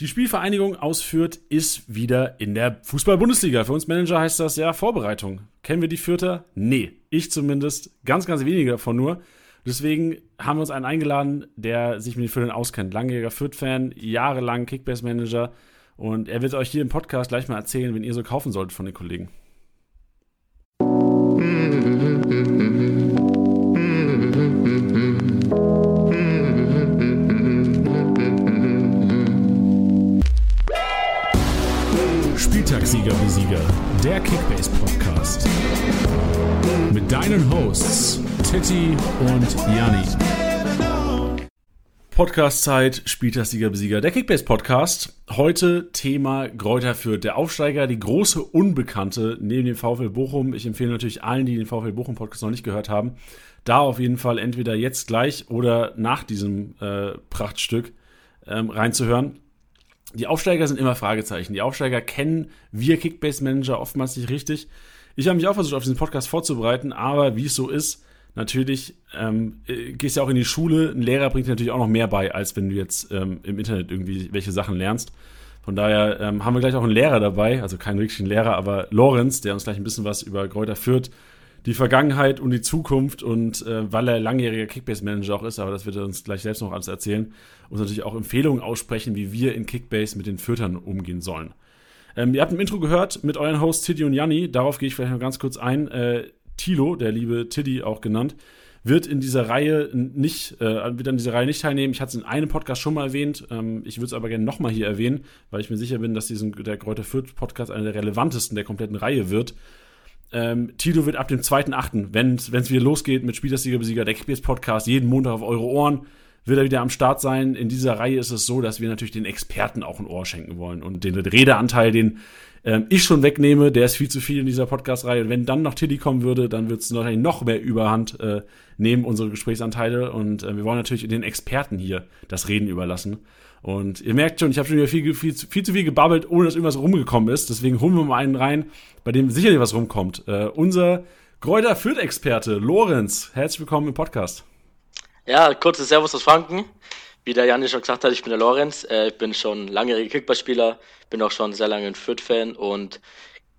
Die Spielvereinigung aus Fürth ist wieder in der Fußball-Bundesliga. Für uns Manager heißt das ja Vorbereitung. Kennen wir die Fürther? Nee, ich zumindest. Ganz, ganz wenige davon nur. Deswegen haben wir uns einen eingeladen, der sich mit den Fürthern auskennt. Langjähriger Fürth-Fan, jahrelang Kickbase-Manager. Und er wird euch hier im Podcast gleich mal erzählen, wenn ihr so kaufen solltet von den Kollegen. Sieger, der Kickbase Podcast. Mit deinen Hosts Titti und Janni. Podcast-Zeit, Spieltagssieger Besieger, der Kickbase Podcast. Heute Thema Gräuter Fürth, der Aufsteiger, die große Unbekannte neben dem VfL Bochum. Ich empfehle natürlich allen, die den VfL Bochum Podcast noch nicht gehört haben, da auf jeden Fall entweder jetzt gleich oder nach diesem äh, Prachtstück ähm, reinzuhören. Die Aufsteiger sind immer Fragezeichen. Die Aufsteiger kennen wir Kickbase-Manager oftmals nicht richtig. Ich habe mich auch versucht, auf diesen Podcast vorzubereiten, aber wie es so ist, natürlich ähm, äh, gehst ja auch in die Schule. Ein Lehrer bringt dir natürlich auch noch mehr bei, als wenn du jetzt ähm, im Internet irgendwie welche Sachen lernst. Von daher ähm, haben wir gleich auch einen Lehrer dabei, also keinen richtigen Lehrer, aber Lorenz, der uns gleich ein bisschen was über Kräuter führt, die Vergangenheit und die Zukunft und äh, weil er langjähriger Kickbase-Manager auch ist, aber das wird er uns gleich selbst noch alles erzählen, uns natürlich auch Empfehlungen aussprechen, wie wir in Kickbase mit den Füttern umgehen sollen. Ähm, ihr habt im Intro gehört mit euren Hosts Tiddy und Janni, darauf gehe ich vielleicht noch ganz kurz ein. Äh, Tilo, der liebe Tiddy auch genannt, wird in dieser Reihe nicht, äh, wird an dieser Reihe nicht teilnehmen. Ich hatte es in einem Podcast schon mal erwähnt. Ähm, ich würde es aber gerne nochmal hier erwähnen, weil ich mir sicher bin, dass diesen, der Kräuter Fürth Podcast einer der relevantesten der kompletten Reihe wird. Ähm, Tito wird ab dem 2.8., wenn es wieder losgeht mit Spielersieger Besieger, der Kickbase Podcast, jeden Montag auf eure Ohren, wird er wieder am Start sein. In dieser Reihe ist es so, dass wir natürlich den Experten auch ein Ohr schenken wollen und den Redeanteil, den ähm, ich schon wegnehme, der ist viel zu viel in dieser Podcast-Reihe. Und wenn dann noch Tilly kommen würde, dann wird es wahrscheinlich noch mehr Überhand äh, nehmen, unsere Gesprächsanteile. Und äh, wir wollen natürlich den Experten hier das Reden überlassen. Und ihr merkt schon, ich habe schon wieder viel, viel, viel, zu viel gebabbelt, ohne dass irgendwas rumgekommen ist. Deswegen holen wir mal einen rein, bei dem sicherlich was rumkommt. Äh, unser Gräuter Fürth-Experte, Lorenz. Herzlich willkommen im Podcast. Ja, kurzes Servus aus Franken. Wie der Janis schon gesagt hat, ich bin der Lorenz. Äh, ich bin schon langjähriger Kickballspieler, bin auch schon sehr lange ein Fürth-Fan und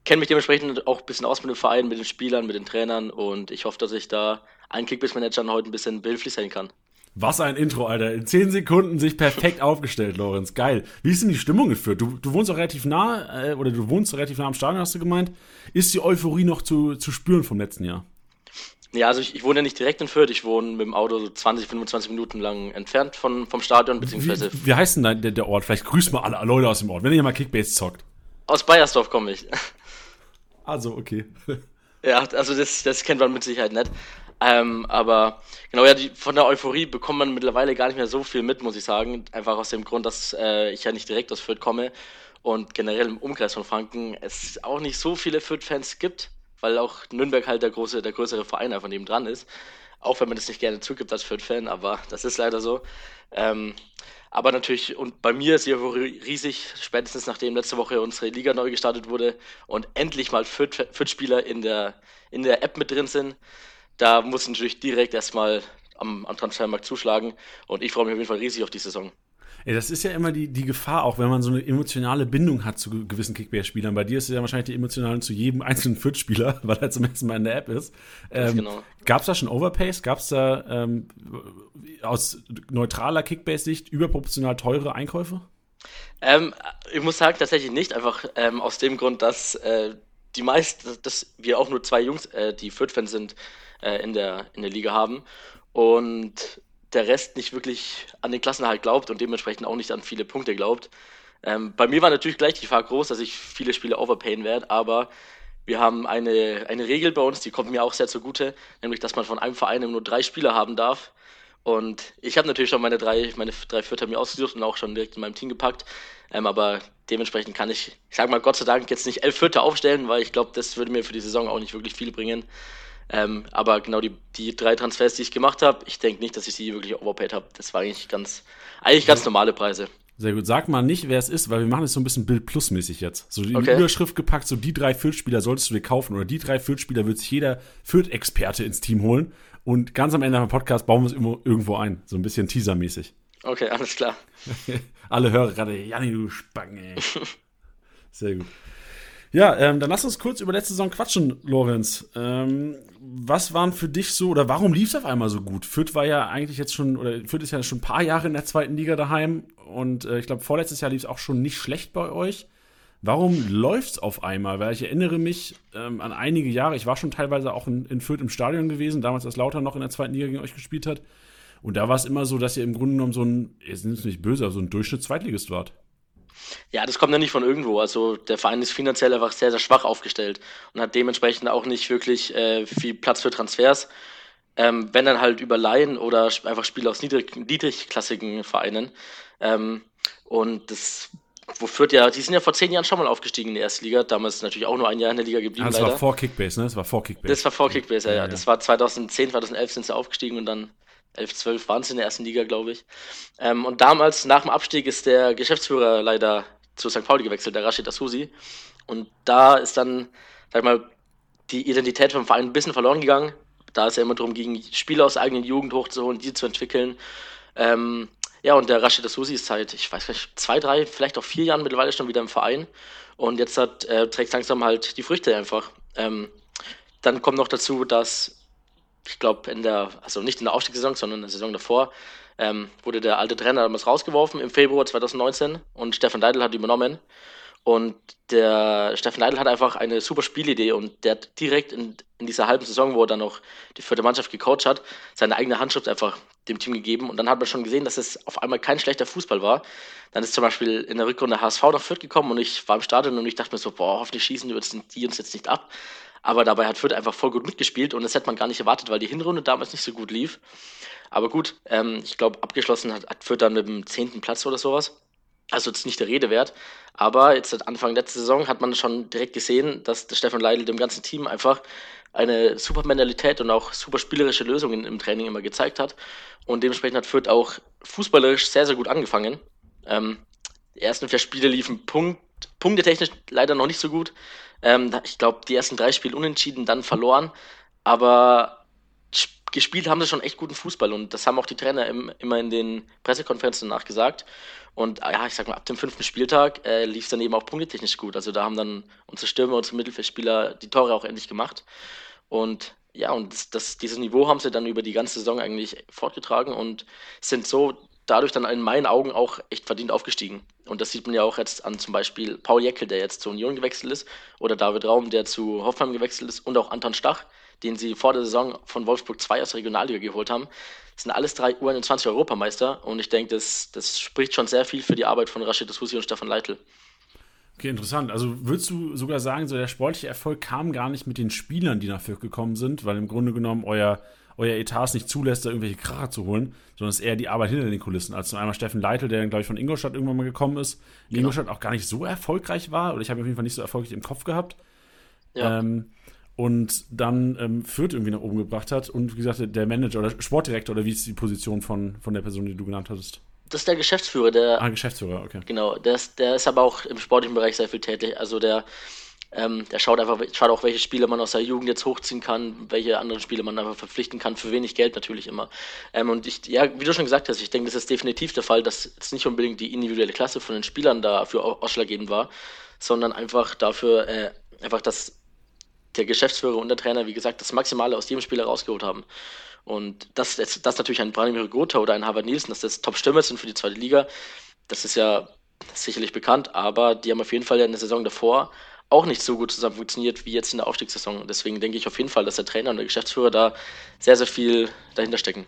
kenne mich dementsprechend auch ein bisschen aus mit dem Verein, mit den Spielern, mit den Trainern und ich hoffe, dass ich da allen Kickbase-Managern heute ein bisschen behilflich sein kann. Was ein Intro, Alter. In 10 Sekunden sich perfekt aufgestellt, Lorenz. Geil. Wie ist denn die Stimmung geführt? Du, du wohnst auch relativ nah, äh, oder du wohnst relativ nah am Stadion, hast du gemeint. Ist die Euphorie noch zu, zu spüren vom letzten Jahr? Ja, also ich, ich wohne ja nicht direkt in Fürth, ich wohne mit dem Auto so 20, 25 Minuten lang entfernt von, vom Stadion, beziehungsweise. Wie, wie heißt denn der, der Ort? Vielleicht grüßt mal alle Leute aus dem Ort, wenn ihr mal Kickbase zockt. Aus Bayersdorf komme ich. Also, okay. Ja, also das, das kennt man mit Sicherheit nicht. Ähm, aber genau, ja, die, von der Euphorie bekommt man mittlerweile gar nicht mehr so viel mit, muss ich sagen. Einfach aus dem Grund, dass äh, ich ja nicht direkt aus Fürth komme und generell im Umkreis von Franken es auch nicht so viele Fürth-Fans gibt, weil auch Nürnberg halt der große, der größere Verein einfach neben dran ist. Auch wenn man das nicht gerne zugibt als Fürth-Fan, aber das ist leider so. Ähm, aber natürlich, und bei mir ist die Euphorie riesig, spätestens nachdem letzte Woche unsere Liga neu gestartet wurde und endlich mal Fürth-Spieler in der, in der App mit drin sind da muss natürlich direkt erstmal am, am Transfermarkt zuschlagen. Und ich freue mich auf jeden Fall riesig auf die Saison. Ja, das ist ja immer die, die Gefahr, auch wenn man so eine emotionale Bindung hat zu gewissen Kickbase-Spielern. Bei dir ist es ja wahrscheinlich die emotionale zu jedem einzelnen Fürth-Spieler, weil er zum ersten Mal in der App ist. Ähm, genau. Gab es da schon Overpays? Gab es da ähm, aus neutraler Kickbase-Sicht überproportional teure Einkäufe? Ähm, ich muss sagen, tatsächlich nicht. Einfach ähm, aus dem Grund, dass äh, die meisten, dass wir auch nur zwei Jungs, äh, die Fürth-Fans sind, äh, in, der, in der Liga haben. Und der Rest nicht wirklich an den Klassenerhalt glaubt und dementsprechend auch nicht an viele Punkte glaubt. Ähm, bei mir war natürlich gleich die Gefahr groß, dass ich viele Spiele overpayen werde, aber wir haben eine, eine Regel bei uns, die kommt mir auch sehr zugute, nämlich dass man von einem Verein nur drei Spieler haben darf. Und ich habe natürlich schon meine drei, meine drei Vierter mir ausgesucht und auch schon direkt in meinem Team gepackt. Ähm, aber dementsprechend kann ich, ich sage mal Gott sei Dank, jetzt nicht elf Vierter aufstellen, weil ich glaube, das würde mir für die Saison auch nicht wirklich viel bringen. Ähm, aber genau die, die drei Transfers, die ich gemacht habe, ich denke nicht, dass ich sie wirklich overpaid habe. Das war eigentlich ganz, eigentlich ganz normale Preise. Sehr gut. Sag mal nicht, wer es ist, weil wir machen es so ein bisschen Bild Plus mäßig jetzt. So die okay. Überschrift gepackt, so die drei Fürth-Spieler solltest du dir kaufen oder die drei Fürth-Spieler wird sich jeder Fürth-Experte ins Team holen. Und ganz am Ende vom Podcast bauen wir es immer irgendwo ein. So ein bisschen teasermäßig. Okay, alles klar. Alle hören gerade, Janni, du Spange. Sehr gut. Ja, ähm, dann lass uns kurz über letzte Saison quatschen, Lorenz. Ähm, was waren für dich so, oder warum lief es auf einmal so gut? Fürth war ja eigentlich jetzt schon, oder Fürth ist ja schon ein paar Jahre in der zweiten Liga daheim und äh, ich glaube, vorletztes Jahr lief es auch schon nicht schlecht bei euch. Warum läuft es auf einmal? Weil ich erinnere mich ähm, an einige Jahre, ich war schon teilweise auch in, in Fürth im Stadion gewesen, damals als Lauter noch in der zweiten Liga gegen euch gespielt hat. Und da war es immer so, dass ihr im Grunde genommen so ein, jetzt sind es nicht böse, aber so ein Durchschnitts-Zweitligist wart. Ja, das kommt ja nicht von irgendwo. Also der Verein ist finanziell einfach sehr, sehr schwach aufgestellt und hat dementsprechend auch nicht wirklich äh, viel Platz für Transfers. Ähm, wenn dann halt über Laien oder einfach Spiele aus niedrig, niedrigklassigen Vereinen. Ähm, und das wofür ja, die sind ja vor zehn Jahren schon mal aufgestiegen in die erste Liga, damals natürlich auch nur ein Jahr in der Liga geblieben. Ah, das leider. war vor Kickbase, ne? Das war vor Kickbase. Das war vor Kickbase, ja, ja. ja. Das war 2010, 2011 sind sie aufgestiegen und dann 11, 12 waren sie in der ersten Liga, glaube ich. Ähm, und damals, nach dem Abstieg, ist der Geschäftsführer leider zu St. Pauli gewechselt, der Rashid Asusi. Und da ist dann, sag ich mal, die Identität vom Verein ein bisschen verloren gegangen. Da ist ja immer darum ging, Spieler aus der eigenen Jugend hochzuholen, die zu entwickeln. Ähm, ja, und der Rashid Asusi ist seit, ich weiß nicht, zwei, drei, vielleicht auch vier Jahren mittlerweile schon wieder im Verein. Und jetzt hat, äh, trägt langsam halt die Früchte einfach. Ähm, dann kommt noch dazu, dass ich glaube, in der, also nicht in der Aufstiegssaison, sondern in der Saison davor, ähm, wurde der alte Trainer damals rausgeworfen im Februar 2019 und Stefan Leidl hat übernommen. Und der Stefan Leidl hat einfach eine super Spielidee und der hat direkt in, in dieser halben Saison, wo er dann noch die vierte Mannschaft gecoacht hat, seine eigene Handschrift einfach dem Team gegeben. Und dann hat man schon gesehen, dass es auf einmal kein schlechter Fußball war. Dann ist zum Beispiel in der Rückrunde HSV nach Fürth gekommen und ich war im Stadion und ich dachte mir so, boah, hoffentlich schießen die uns jetzt nicht ab. Aber dabei hat Fürth einfach voll gut mitgespielt und das hätte man gar nicht erwartet, weil die Hinrunde damals nicht so gut lief. Aber gut, ähm, ich glaube, abgeschlossen hat, hat Fürth dann mit dem zehnten Platz oder sowas. Also jetzt nicht der Rede wert. Aber jetzt seit Anfang letzter Saison hat man schon direkt gesehen, dass der Stefan Leidl dem ganzen Team einfach eine super Mentalität und auch super spielerische Lösungen im Training immer gezeigt hat. Und dementsprechend hat Fürth auch fußballerisch sehr, sehr gut angefangen. Ähm, die ersten vier Spiele liefen Punkt, punktetechnisch leider noch nicht so gut. Ähm, ich glaube, die ersten drei Spiele unentschieden, dann verloren. Aber gespielt haben sie schon echt guten Fußball und das haben auch die Trainer im, immer in den Pressekonferenzen nachgesagt. Und ah ja, ich sag mal, ab dem fünften Spieltag äh, lief es dann eben auch punktetechnisch gut. Also da haben dann unsere Stürmer, unsere Mittelfeldspieler die Tore auch endlich gemacht. Und ja, und das, das, dieses Niveau haben sie dann über die ganze Saison eigentlich fortgetragen und sind so dadurch dann in meinen Augen auch echt verdient aufgestiegen. Und das sieht man ja auch jetzt an zum Beispiel Paul Jeckel, der jetzt zur Union gewechselt ist, oder David Raum, der zu Hoffenheim gewechselt ist, und auch Anton Stach, den sie vor der Saison von Wolfsburg 2 aus der Regionalliga geholt haben. Das sind alles drei U21 Europameister und ich denke, das, das spricht schon sehr viel für die Arbeit von Rashid Husi und Stefan Leitl. Okay, interessant. Also würdest du sogar sagen, so der sportliche Erfolg kam gar nicht mit den Spielern, die nach Fürth gekommen sind, weil im Grunde genommen euer euer Etat nicht zulässt, da irgendwelche Kracher zu holen, sondern es ist eher die Arbeit hinter den Kulissen. Als zum einmal Steffen Leitl, der dann, glaube ich, von Ingolstadt irgendwann mal gekommen ist, in genau. Ingolstadt auch gar nicht so erfolgreich war, oder ich habe ihn auf jeden Fall nicht so erfolgreich im Kopf gehabt. Ja. Ähm, und dann ähm, Fürth irgendwie nach oben gebracht hat und wie gesagt, der Manager oder Sportdirektor oder wie ist die Position von, von der Person, die du genannt hattest? Das ist der Geschäftsführer, der. Ah, Geschäftsführer, okay. Genau, der ist, der ist aber auch im sportlichen Bereich sehr viel tätig. Also der ähm, der schaut einfach, schaut auch, welche Spiele man aus der Jugend jetzt hochziehen kann, welche anderen Spiele man einfach verpflichten kann, für wenig Geld natürlich immer. Ähm, und ich, ja, wie du schon gesagt hast, ich denke, das ist definitiv der Fall, dass es nicht unbedingt die individuelle Klasse von den Spielern dafür ausschlaggebend war, sondern einfach dafür, äh, einfach, dass der Geschäftsführer und der Trainer, wie gesagt, das Maximale aus jedem Spieler rausgeholt haben. Und dass das, das natürlich ein Branimir Gotha oder ein Harvard Nielsen, dass das Top-Stürmer sind für die zweite Liga, das ist ja sicherlich bekannt, aber die haben auf jeden Fall in der Saison davor auch nicht so gut zusammen funktioniert wie jetzt in der Aufstiegssaison. Deswegen denke ich auf jeden Fall, dass der Trainer und der Geschäftsführer da sehr, sehr viel dahinter stecken.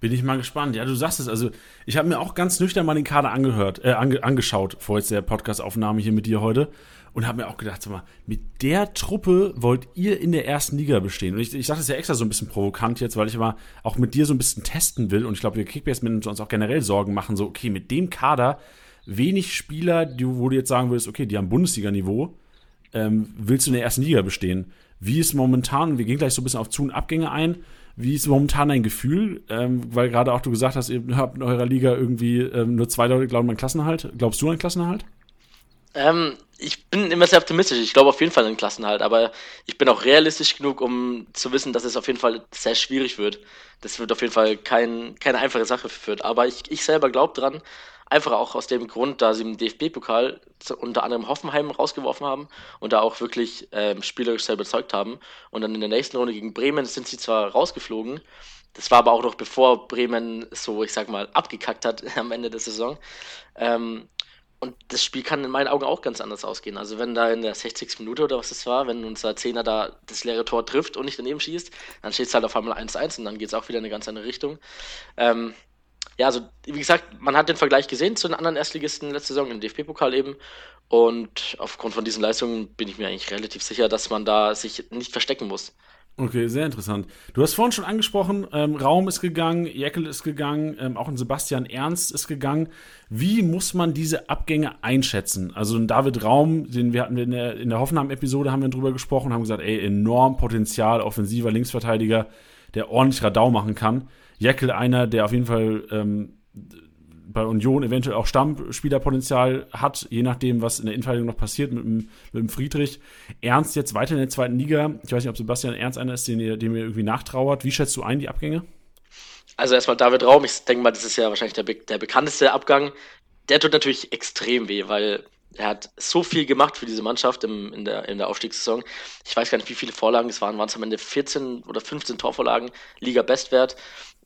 Bin ich mal gespannt. Ja, du sagst es. Also, ich habe mir auch ganz nüchtern mal den Kader angehört, äh, ange, angeschaut vor jetzt der Podcast-Aufnahme hier mit dir heute und habe mir auch gedacht, sag mal, mit der Truppe wollt ihr in der ersten Liga bestehen? Und ich, ich sage das ja extra so ein bisschen provokant jetzt, weil ich aber auch mit dir so ein bisschen testen will und ich glaube, wir Kickbase-Manager uns auch generell Sorgen machen, so, okay, mit dem Kader wenig Spieler, die, wo du jetzt sagen würdest, okay, die haben Bundesliga-Niveau, ähm, willst du in der ersten Liga bestehen? Wie ist momentan, wir gehen gleich so ein bisschen auf Zu- und Abgänge ein, wie ist momentan dein Gefühl? Ähm, weil gerade auch du gesagt hast, ihr habt in eurer Liga irgendwie ähm, nur zwei Leute glauben an Klassenerhalt. Glaubst du an Klassenerhalt? Ähm, ich bin immer sehr optimistisch. Ich glaube auf jeden Fall an Klassenhalt, aber ich bin auch realistisch genug, um zu wissen, dass es auf jeden Fall sehr schwierig wird. Das wird auf jeden Fall kein, keine einfache Sache für. Aber ich, ich selber glaube dran, einfach auch aus dem Grund, da sie im DFB-Pokal unter anderem Hoffenheim rausgeworfen haben und da auch wirklich ähm, spielerisch sehr überzeugt haben. Und dann in der nächsten Runde gegen Bremen sind sie zwar rausgeflogen, das war aber auch noch bevor Bremen so, ich sag mal, abgekackt hat am Ende der Saison. Ähm, und das Spiel kann in meinen Augen auch ganz anders ausgehen. Also wenn da in der 60. Minute oder was das war, wenn unser Zehner da das leere Tor trifft und nicht daneben schießt, dann steht es halt auf einmal 1-1 und dann geht es auch wieder in eine ganz andere Richtung. Ähm, ja, also wie gesagt, man hat den Vergleich gesehen zu den anderen Erstligisten letzte Saison im DFB-Pokal eben. Und aufgrund von diesen Leistungen bin ich mir eigentlich relativ sicher, dass man da sich nicht verstecken muss. Okay, sehr interessant. Du hast vorhin schon angesprochen, ähm, Raum ist gegangen, Jeckel ist gegangen, ähm, auch ein Sebastian Ernst ist gegangen. Wie muss man diese Abgänge einschätzen? Also ein David Raum, den wir hatten in der, in der Hoffenheim-Episode haben wir drüber gesprochen, haben gesagt, ey, enorm Potenzial, offensiver Linksverteidiger, der ordentlich Radau machen kann. Jeckel einer, der auf jeden Fall ähm, bei Union eventuell auch Stammspielerpotenzial hat, je nachdem, was in der Innenverteidigung noch passiert mit dem, mit dem Friedrich. Ernst jetzt weiter in der zweiten Liga. Ich weiß nicht, ob Sebastian Ernst einer ist, den ihr, dem ihr irgendwie nachtrauert. Wie schätzt du ein, die Abgänge? Also erstmal David Raum, ich denke mal, das ist ja wahrscheinlich der, der bekannteste Abgang. Der tut natürlich extrem weh, weil er hat so viel gemacht für diese Mannschaft im, in, der, in der Aufstiegssaison. Ich weiß gar nicht, wie viele Vorlagen es waren. Waren es am Ende 14 oder 15 Torvorlagen, Liga-Bestwert.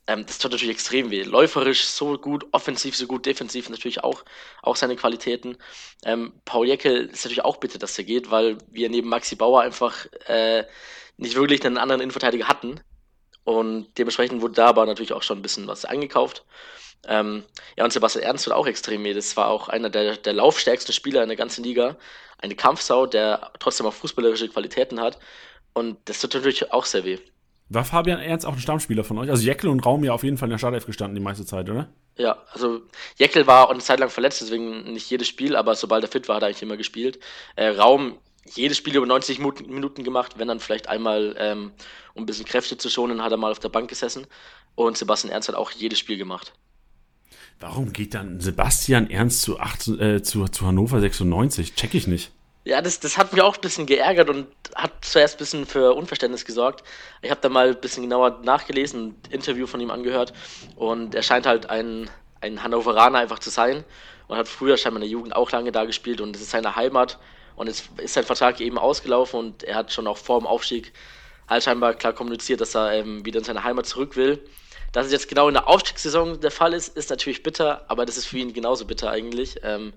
Ähm, das tut natürlich extrem weh. Läuferisch so gut, offensiv so gut, defensiv natürlich auch, auch seine Qualitäten. Ähm, Paul Jeckel ist natürlich auch bitte, dass er geht, weil wir neben Maxi Bauer einfach äh, nicht wirklich einen anderen Innenverteidiger hatten. Und dementsprechend wurde da aber natürlich auch schon ein bisschen was eingekauft. Ähm, ja, und Sebastian Ernst wird auch extrem weh. Das war auch einer der, der laufstärksten Spieler in der ganzen Liga. Eine Kampfsau, der trotzdem auch fußballerische Qualitäten hat. Und das tut natürlich auch sehr weh. War Fabian Ernst auch ein Stammspieler von euch? Also Jekyll und Raum ja auf jeden Fall in der Startelf gestanden die meiste Zeit, oder? Ja, also Jekyll war eine Zeit lang verletzt, deswegen nicht jedes Spiel, aber sobald er fit war, hat er eigentlich immer gespielt. Äh, Raum jedes Spiel über 90 Minuten gemacht, wenn dann vielleicht einmal, ähm, um ein bisschen Kräfte zu schonen, hat er mal auf der Bank gesessen. Und Sebastian Ernst hat auch jedes Spiel gemacht. Warum geht dann Sebastian Ernst zu, 18, äh, zu, zu Hannover 96? Check ich nicht. Ja, das, das hat mich auch ein bisschen geärgert und hat zuerst ein bisschen für Unverständnis gesorgt. Ich habe da mal ein bisschen genauer nachgelesen, ein Interview von ihm angehört und er scheint halt ein, ein Hannoveraner einfach zu sein und hat früher scheinbar in der Jugend auch lange da gespielt und es ist seine Heimat und jetzt ist sein Vertrag eben ausgelaufen und er hat schon auch vor dem Aufstieg halt scheinbar klar kommuniziert, dass er ähm, wieder in seine Heimat zurück will. Dass es jetzt genau in der Aufstiegssaison der Fall ist, ist natürlich bitter, aber das ist für ihn genauso bitter eigentlich. Ähm,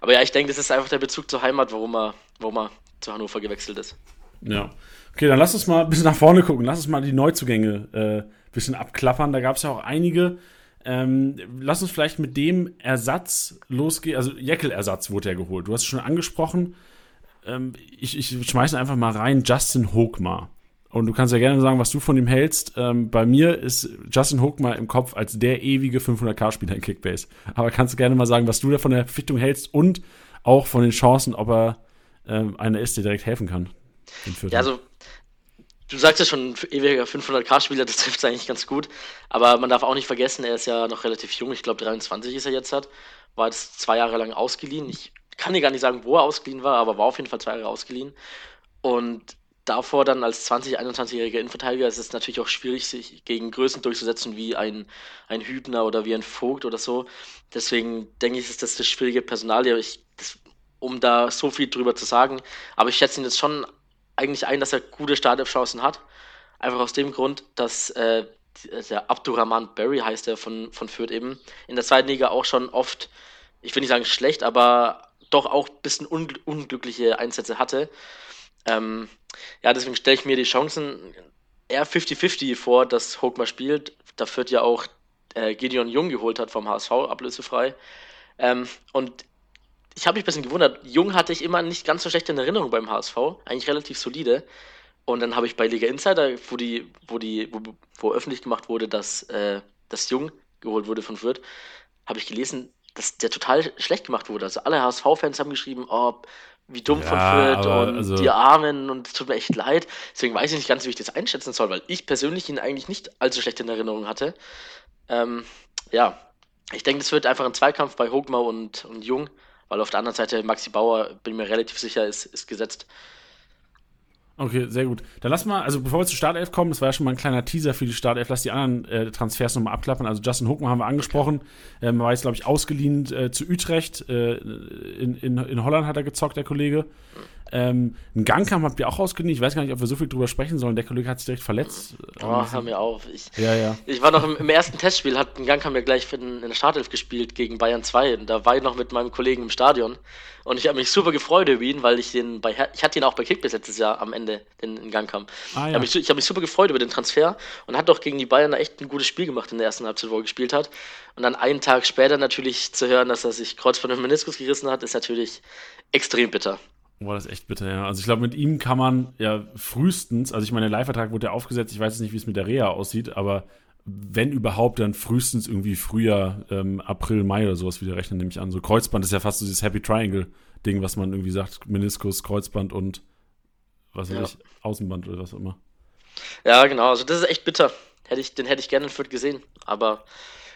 aber ja, ich denke, das ist einfach der Bezug zur Heimat, warum er, warum er zu Hannover gewechselt ist. Ja. Okay, dann lass uns mal ein bisschen nach vorne gucken. Lass uns mal die Neuzugänge äh, ein bisschen abklappern. Da gab es ja auch einige. Ähm, lass uns vielleicht mit dem Ersatz losgehen. Also Jeckel-Ersatz wurde ja geholt. Du hast es schon angesprochen. Ähm, ich, ich schmeiße einfach mal rein. Justin Hochmar. Und du kannst ja gerne sagen, was du von ihm hältst. Ähm, bei mir ist Justin Hochmar im Kopf als der ewige 500k-Spieler in Kickbase. Aber kannst du gerne mal sagen, was du da von der Verpflichtung hältst und auch von den Chancen, ob er ähm, einer ist, der direkt helfen kann. Ja, also du sagst ja schon, ewiger 500k-Spieler, das trifft es eigentlich ganz gut. Aber man darf auch nicht vergessen, er ist ja noch relativ jung. Ich glaube, 23 ist er jetzt hat. War jetzt zwei Jahre lang ausgeliehen. Ich kann dir gar nicht sagen, wo er ausgeliehen war, aber war auf jeden Fall zwei Jahre ausgeliehen. Und davor dann als 20, 21-jähriger Innenverteidiger ist es natürlich auch schwierig, sich gegen Größen durchzusetzen wie ein, ein Hübner oder wie ein Vogt oder so. Deswegen denke ich, ist das das schwierige Personal, ich, das, um da so viel drüber zu sagen. Aber ich schätze ihn jetzt schon eigentlich ein, dass er gute Startelf-Chancen hat. Einfach aus dem Grund, dass äh, der Abdurrahman Barry heißt er von, von Fürth eben, in der zweiten Liga auch schon oft, ich will nicht sagen schlecht, aber doch auch ein bisschen unglückliche Einsätze hatte. Ähm, ja, deswegen stelle ich mir die Chancen eher 50-50 vor, dass Hook mal spielt. Da wird ja auch äh, Gideon Jung geholt hat vom HSV, ablösefrei. Ähm, und ich habe mich ein bisschen gewundert. Jung hatte ich immer nicht ganz so schlecht in Erinnerung beim HSV, eigentlich relativ solide. Und dann habe ich bei Liga Insider, wo die, wo die, wo, wo öffentlich gemacht wurde, dass, äh, dass Jung geholt wurde von Fürth, habe ich gelesen, dass der total schlecht gemacht wurde. Also alle HSV-Fans haben geschrieben, oh, wie dumm ja, von Fürth und also die Armen und es tut mir echt leid. Deswegen weiß ich nicht ganz, wie ich das einschätzen soll, weil ich persönlich ihn eigentlich nicht allzu schlecht in Erinnerung hatte. Ähm, ja, ich denke, es wird einfach ein Zweikampf bei Hogmar und, und Jung, weil auf der anderen Seite Maxi Bauer, bin mir relativ sicher, ist, ist gesetzt. Okay, sehr gut. Dann lass mal, also bevor wir zur Startelf kommen, das war ja schon mal ein kleiner Teaser für die Startelf, lass die anderen äh, Transfers nochmal abklappern. Also Justin Hookman haben wir angesprochen, ähm, war jetzt, glaube ich, ausgeliehen äh, zu Utrecht. Äh, in, in, in Holland hat er gezockt, der Kollege. Ähm, ein Gangkampf habt ihr auch ausgeliehen. Ich weiß gar nicht, ob wir so viel drüber sprechen sollen. Der Kollege hat sich direkt verletzt. Oh, hör mir auf. Ich, ja, ja. ich war noch im, im ersten Testspiel, hat ein Gangkampf ja gleich in, in der Startelf gespielt gegen Bayern 2. Und da war ich noch mit meinem Kollegen im Stadion. Und ich habe mich super gefreut über ihn, weil ich den bei ich hatte ihn auch bei Kickbase letztes Jahr am Ende, den, den Gangkampf. Ah, ja. Ich habe mich, super gefreut über den Transfer und hat doch gegen die Bayern echt ein gutes Spiel gemacht in der ersten Halbzeit, wo er gespielt hat. Und dann einen Tag später natürlich zu hören, dass er sich Kreuz von dem Meniskus gerissen hat, ist natürlich extrem bitter. Boah, das ist echt bitter, ja. Also ich glaube, mit ihm kann man ja frühestens, also ich meine, der Live-Vertrag wurde ja aufgesetzt, ich weiß jetzt nicht, wie es mit der Reha aussieht, aber wenn überhaupt, dann frühestens irgendwie Frühjahr, ähm, April, Mai oder sowas wieder rechnen, nehme ich an. So Kreuzband ist ja fast so dieses Happy Triangle-Ding, was man irgendwie sagt, Meniskus, Kreuzband und was weiß ja. ich, Außenband oder was auch immer. Ja, genau, also das ist echt bitter. Hätte ich, den hätte ich gerne in Fürth gesehen, aber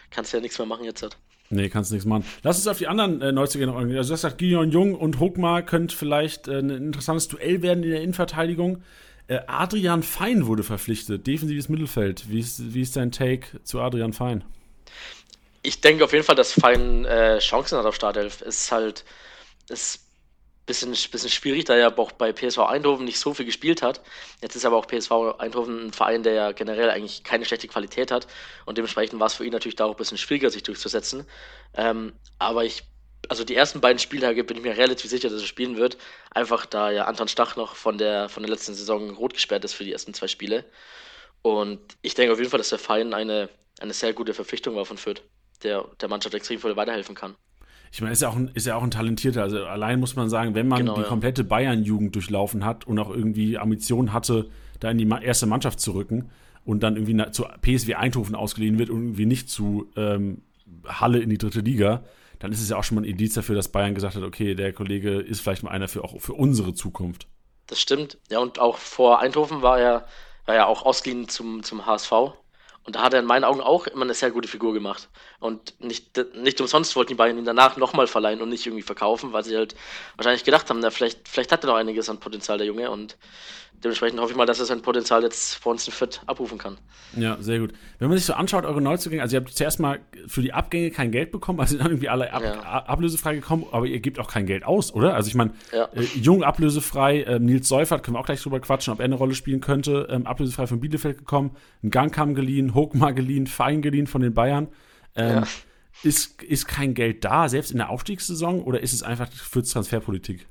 kannst ja nichts mehr machen jetzt halt. Nee, kannst nichts machen. Lass uns auf die anderen äh, Neuzugänge noch eingehen. Also, du hast gesagt, Gideon Jung und Hogmar könnte vielleicht äh, ein interessantes Duell werden in der Innenverteidigung. Äh, Adrian Fein wurde verpflichtet, defensives Mittelfeld. Wie ist, wie ist dein Take zu Adrian Fein? Ich denke auf jeden Fall, dass Fein äh, Chancen hat auf Startelf. Es ist halt, es bisschen, bisschen schwierig, da er auch bei PSV Eindhoven nicht so viel gespielt hat. Jetzt ist aber auch PSV Eindhoven ein Verein, der ja generell eigentlich keine schlechte Qualität hat und dementsprechend war es für ihn natürlich da auch ein bisschen schwieriger, sich durchzusetzen. Ähm, aber ich, also die ersten beiden Spieltage bin ich mir relativ sicher, dass er spielen wird. Einfach da ja Anton Stach noch von der, von der letzten Saison rot gesperrt ist für die ersten zwei Spiele. Und ich denke auf jeden Fall, dass der Verein eine, eine sehr gute Verpflichtung war von Fürth, der der Mannschaft extrem viel weiterhelfen kann ich meine, ist ja auch ein, ist ja auch ein talentierter. Also allein muss man sagen, wenn man genau, die ja. komplette Bayern-Jugend durchlaufen hat und auch irgendwie Ambitionen hatte, da in die erste Mannschaft zu rücken und dann irgendwie zu PSW Eindhoven ausgeliehen wird und irgendwie nicht zu ähm, Halle in die dritte Liga, dann ist es ja auch schon mal ein Indiz dafür, dass Bayern gesagt hat, okay, der Kollege ist vielleicht mal einer für auch für unsere Zukunft. Das stimmt. Ja, und auch vor Eindhoven war er, war er auch ausgeliehen zum, zum HSV. Und da hat er in meinen Augen auch immer eine sehr gute Figur gemacht. Und nicht, nicht umsonst wollten die Bayern ihn danach nochmal verleihen und nicht irgendwie verkaufen, weil sie halt wahrscheinlich gedacht haben, na, vielleicht, vielleicht hat er noch einiges an Potenzial, der Junge. Und dementsprechend hoffe ich mal, dass er sein Potenzial jetzt vor uns in Fit abrufen kann. Ja, sehr gut. Wenn man sich so anschaut, eure Neuzugänge, also ihr habt zuerst mal für die Abgänge kein Geld bekommen, also dann irgendwie alle ab, ja. ablösefrei gekommen, aber ihr gebt auch kein Geld aus, oder? Also ich meine, ja. äh, Jung ablösefrei, äh, Nils Seufert, können wir auch gleich drüber quatschen, ob er eine Rolle spielen könnte, ähm, ablösefrei von Bielefeld gekommen, ein Gangkam geliehen, Hochmar geliehen, Fein geliehen von den Bayern. Ähm, ja. ist, ist kein Geld da, selbst in der Aufstiegssaison, oder ist es einfach für Transferpolitik?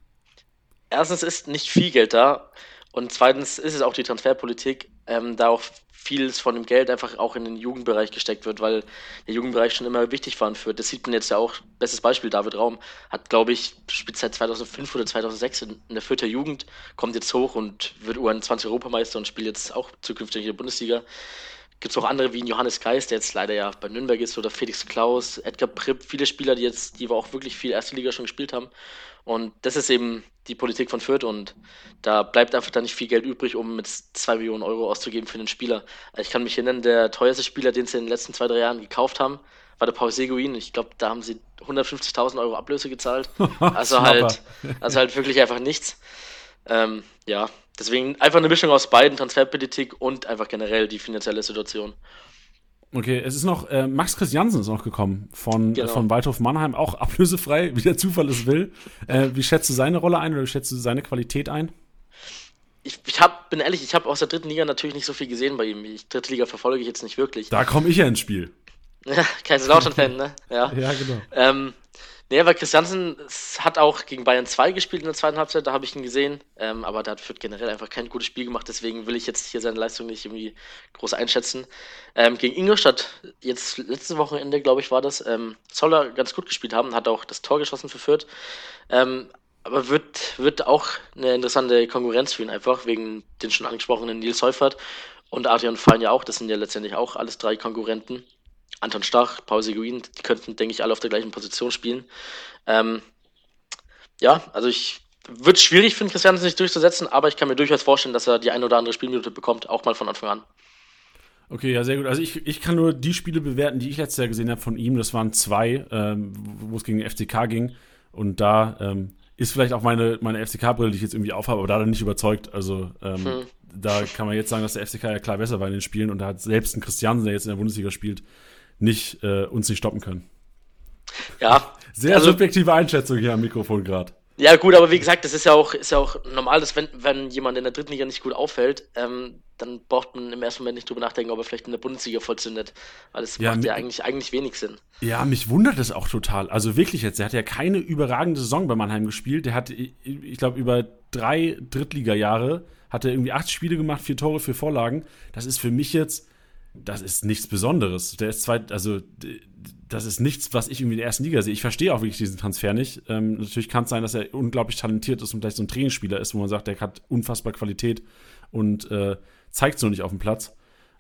Erstens ist nicht viel Geld da. Und zweitens ist es auch die Transferpolitik, ähm, da auch vieles von dem Geld einfach auch in den Jugendbereich gesteckt wird, weil der Jugendbereich schon immer wichtig war für. Das sieht man jetzt ja auch, bestes Beispiel, David Raum hat, glaube ich, spielt seit 2005 oder 2006 in, in der Fürther Jugend, kommt jetzt hoch und wird U21 Europameister und spielt jetzt auch zukünftig in der Bundesliga. Gibt es auch andere wie Johannes Geist, der jetzt leider ja bei Nürnberg ist, oder Felix Klaus, Edgar Pripp, viele Spieler, die jetzt, die wir auch wirklich viel erste Liga schon gespielt haben. Und das ist eben die Politik von Fürth und da bleibt einfach dann nicht viel Geld übrig, um mit zwei Millionen Euro auszugeben für den Spieler. Ich kann mich erinnern, der teuerste Spieler, den sie in den letzten zwei, drei Jahren gekauft haben, war der Paul Seguin. Ich glaube, da haben sie 150.000 Euro Ablöse gezahlt. Also halt, also halt wirklich einfach nichts. Ähm, ja, deswegen einfach eine Mischung aus beiden, Transferpolitik und einfach generell die finanzielle Situation. Okay, es ist noch, äh, Max Christiansen ist noch gekommen von, genau. von Waldhof Mannheim, auch ablösefrei, wie der Zufall es will. Äh, wie schätzt du seine Rolle ein oder wie schätzt du seine Qualität ein? Ich, ich hab, bin ehrlich, ich habe aus der dritten Liga natürlich nicht so viel gesehen bei ihm. Die dritte Liga verfolge ich jetzt nicht wirklich. Da komme ich ja ins Spiel. Ja, Kaiserslautern-Fan, ne? Ja, ja genau. Ähm, Nee, weil Christiansen hat auch gegen Bayern 2 gespielt in der zweiten Halbzeit, da habe ich ihn gesehen. Ähm, aber da hat Fürth generell einfach kein gutes Spiel gemacht, deswegen will ich jetzt hier seine Leistung nicht irgendwie groß einschätzen. Ähm, gegen Ingolstadt, jetzt letztes Wochenende, glaube ich, war das, ähm, soll er ganz gut gespielt haben, hat auch das Tor geschossen für Fürth. Ähm, aber wird, wird auch eine interessante Konkurrenz für ihn einfach, wegen den schon angesprochenen Nils Seufert und Adrian Fein ja auch. Das sind ja letztendlich auch alles drei Konkurrenten. Anton Stach, Paul Seguin, die könnten, denke ich, alle auf der gleichen Position spielen. Ähm, ja, also ich wird schwierig für den Christian sich durchzusetzen, aber ich kann mir durchaus vorstellen, dass er die eine oder andere Spielminute bekommt, auch mal von Anfang an. Okay, ja, sehr gut. Also ich, ich kann nur die Spiele bewerten, die ich letztes Jahr gesehen habe von ihm. Das waren zwei, ähm, wo es gegen den FCK ging. Und da ähm, ist vielleicht auch meine, meine FCK-Brille, die ich jetzt irgendwie aufhabe, aber da dann nicht überzeugt. Also ähm, hm. da kann man jetzt sagen, dass der FCK ja klar besser war in den Spielen und da hat selbst ein Christiansen, der jetzt in der Bundesliga spielt, nicht, äh, uns nicht stoppen können. Ja. Sehr also, subjektive Einschätzung hier am Mikrofon gerade. Ja, gut, aber wie gesagt, das ist ja auch, ist ja auch normal, dass wenn, wenn jemand in der dritten Liga nicht gut auffällt, ähm, dann braucht man im ersten Moment nicht drüber nachdenken, ob er vielleicht in der Bundesliga vollzündet. Weil das ja, macht ja eigentlich, eigentlich wenig Sinn. Ja, mich wundert es auch total. Also wirklich jetzt, er hat ja keine überragende Saison bei Mannheim gespielt. Der hat, ich glaube, über drei Drittliga-Jahre hat er irgendwie acht Spiele gemacht, vier Tore, vier Vorlagen. Das ist für mich jetzt, das ist nichts Besonderes. Der ist zweit, also das ist nichts, was ich irgendwie in der ersten Liga sehe. Ich verstehe auch wirklich diesen Transfer nicht. Ähm, natürlich kann es sein, dass er unglaublich talentiert ist und vielleicht so ein Trainingsspieler ist, wo man sagt, der hat unfassbar Qualität und äh, zeigt es nur nicht auf dem Platz.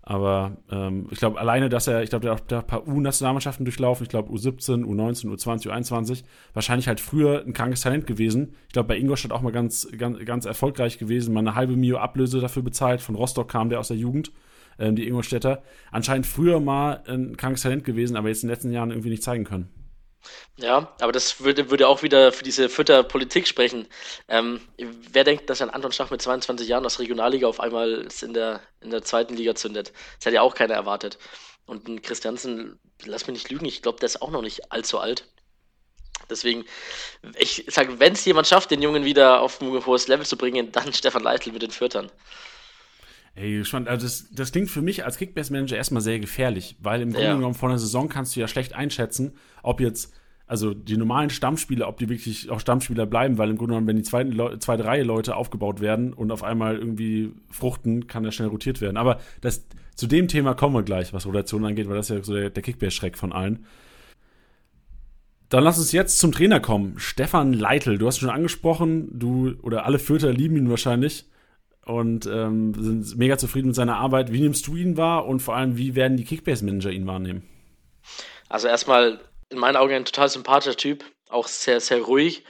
Aber ähm, ich glaube, alleine, dass er, ich glaube, der hat auch ein paar U-Nationalmannschaften durchlaufen. Ich glaube, U17, U19, U20, U21. Wahrscheinlich halt früher ein krankes Talent gewesen. Ich glaube, bei Ingolstadt auch mal ganz, ganz, ganz erfolgreich gewesen. Mal eine halbe Mio Ablöse dafür bezahlt. Von Rostock kam der aus der Jugend ähm, die Ingolstädter, anscheinend früher mal ein krankes Talent gewesen, aber jetzt in den letzten Jahren irgendwie nicht zeigen können. Ja, aber das würde, würde auch wieder für diese Fütterpolitik sprechen. Ähm, wer denkt, dass ein Anton Schach mit 22 Jahren aus Regionalliga auf einmal in der, in der zweiten Liga zündet? Das hätte ja auch keiner erwartet. Und ein Christiansen, lass mich nicht lügen, ich glaube, der ist auch noch nicht allzu alt. Deswegen, ich sage, wenn es jemand schafft, den Jungen wieder auf ein hohes Level zu bringen, dann Stefan Leitl mit den Füttern. Ey, gespannt. Also das, das klingt für mich als Kickbase-Manager erstmal sehr gefährlich, weil im Grunde ja. genommen vor einer Saison kannst du ja schlecht einschätzen, ob jetzt, also die normalen Stammspieler, ob die wirklich auch Stammspieler bleiben, weil im Grunde genommen, wenn die zweite, Le zweite Reihe Leute aufgebaut werden und auf einmal irgendwie fruchten, kann das schnell rotiert werden. Aber das, zu dem Thema kommen wir gleich, was Rotation angeht, weil das ist ja so der, der Kickbase-Schreck von allen. Dann lass uns jetzt zum Trainer kommen. Stefan Leitl, du hast schon angesprochen, du oder alle Fürther lieben ihn wahrscheinlich und ähm, sind mega zufrieden mit seiner Arbeit. Wie nimmst du ihn wahr und vor allem, wie werden die Kickbase-Manager ihn wahrnehmen? Also erstmal in meinen Augen ein total sympathischer Typ, auch sehr, sehr ruhig.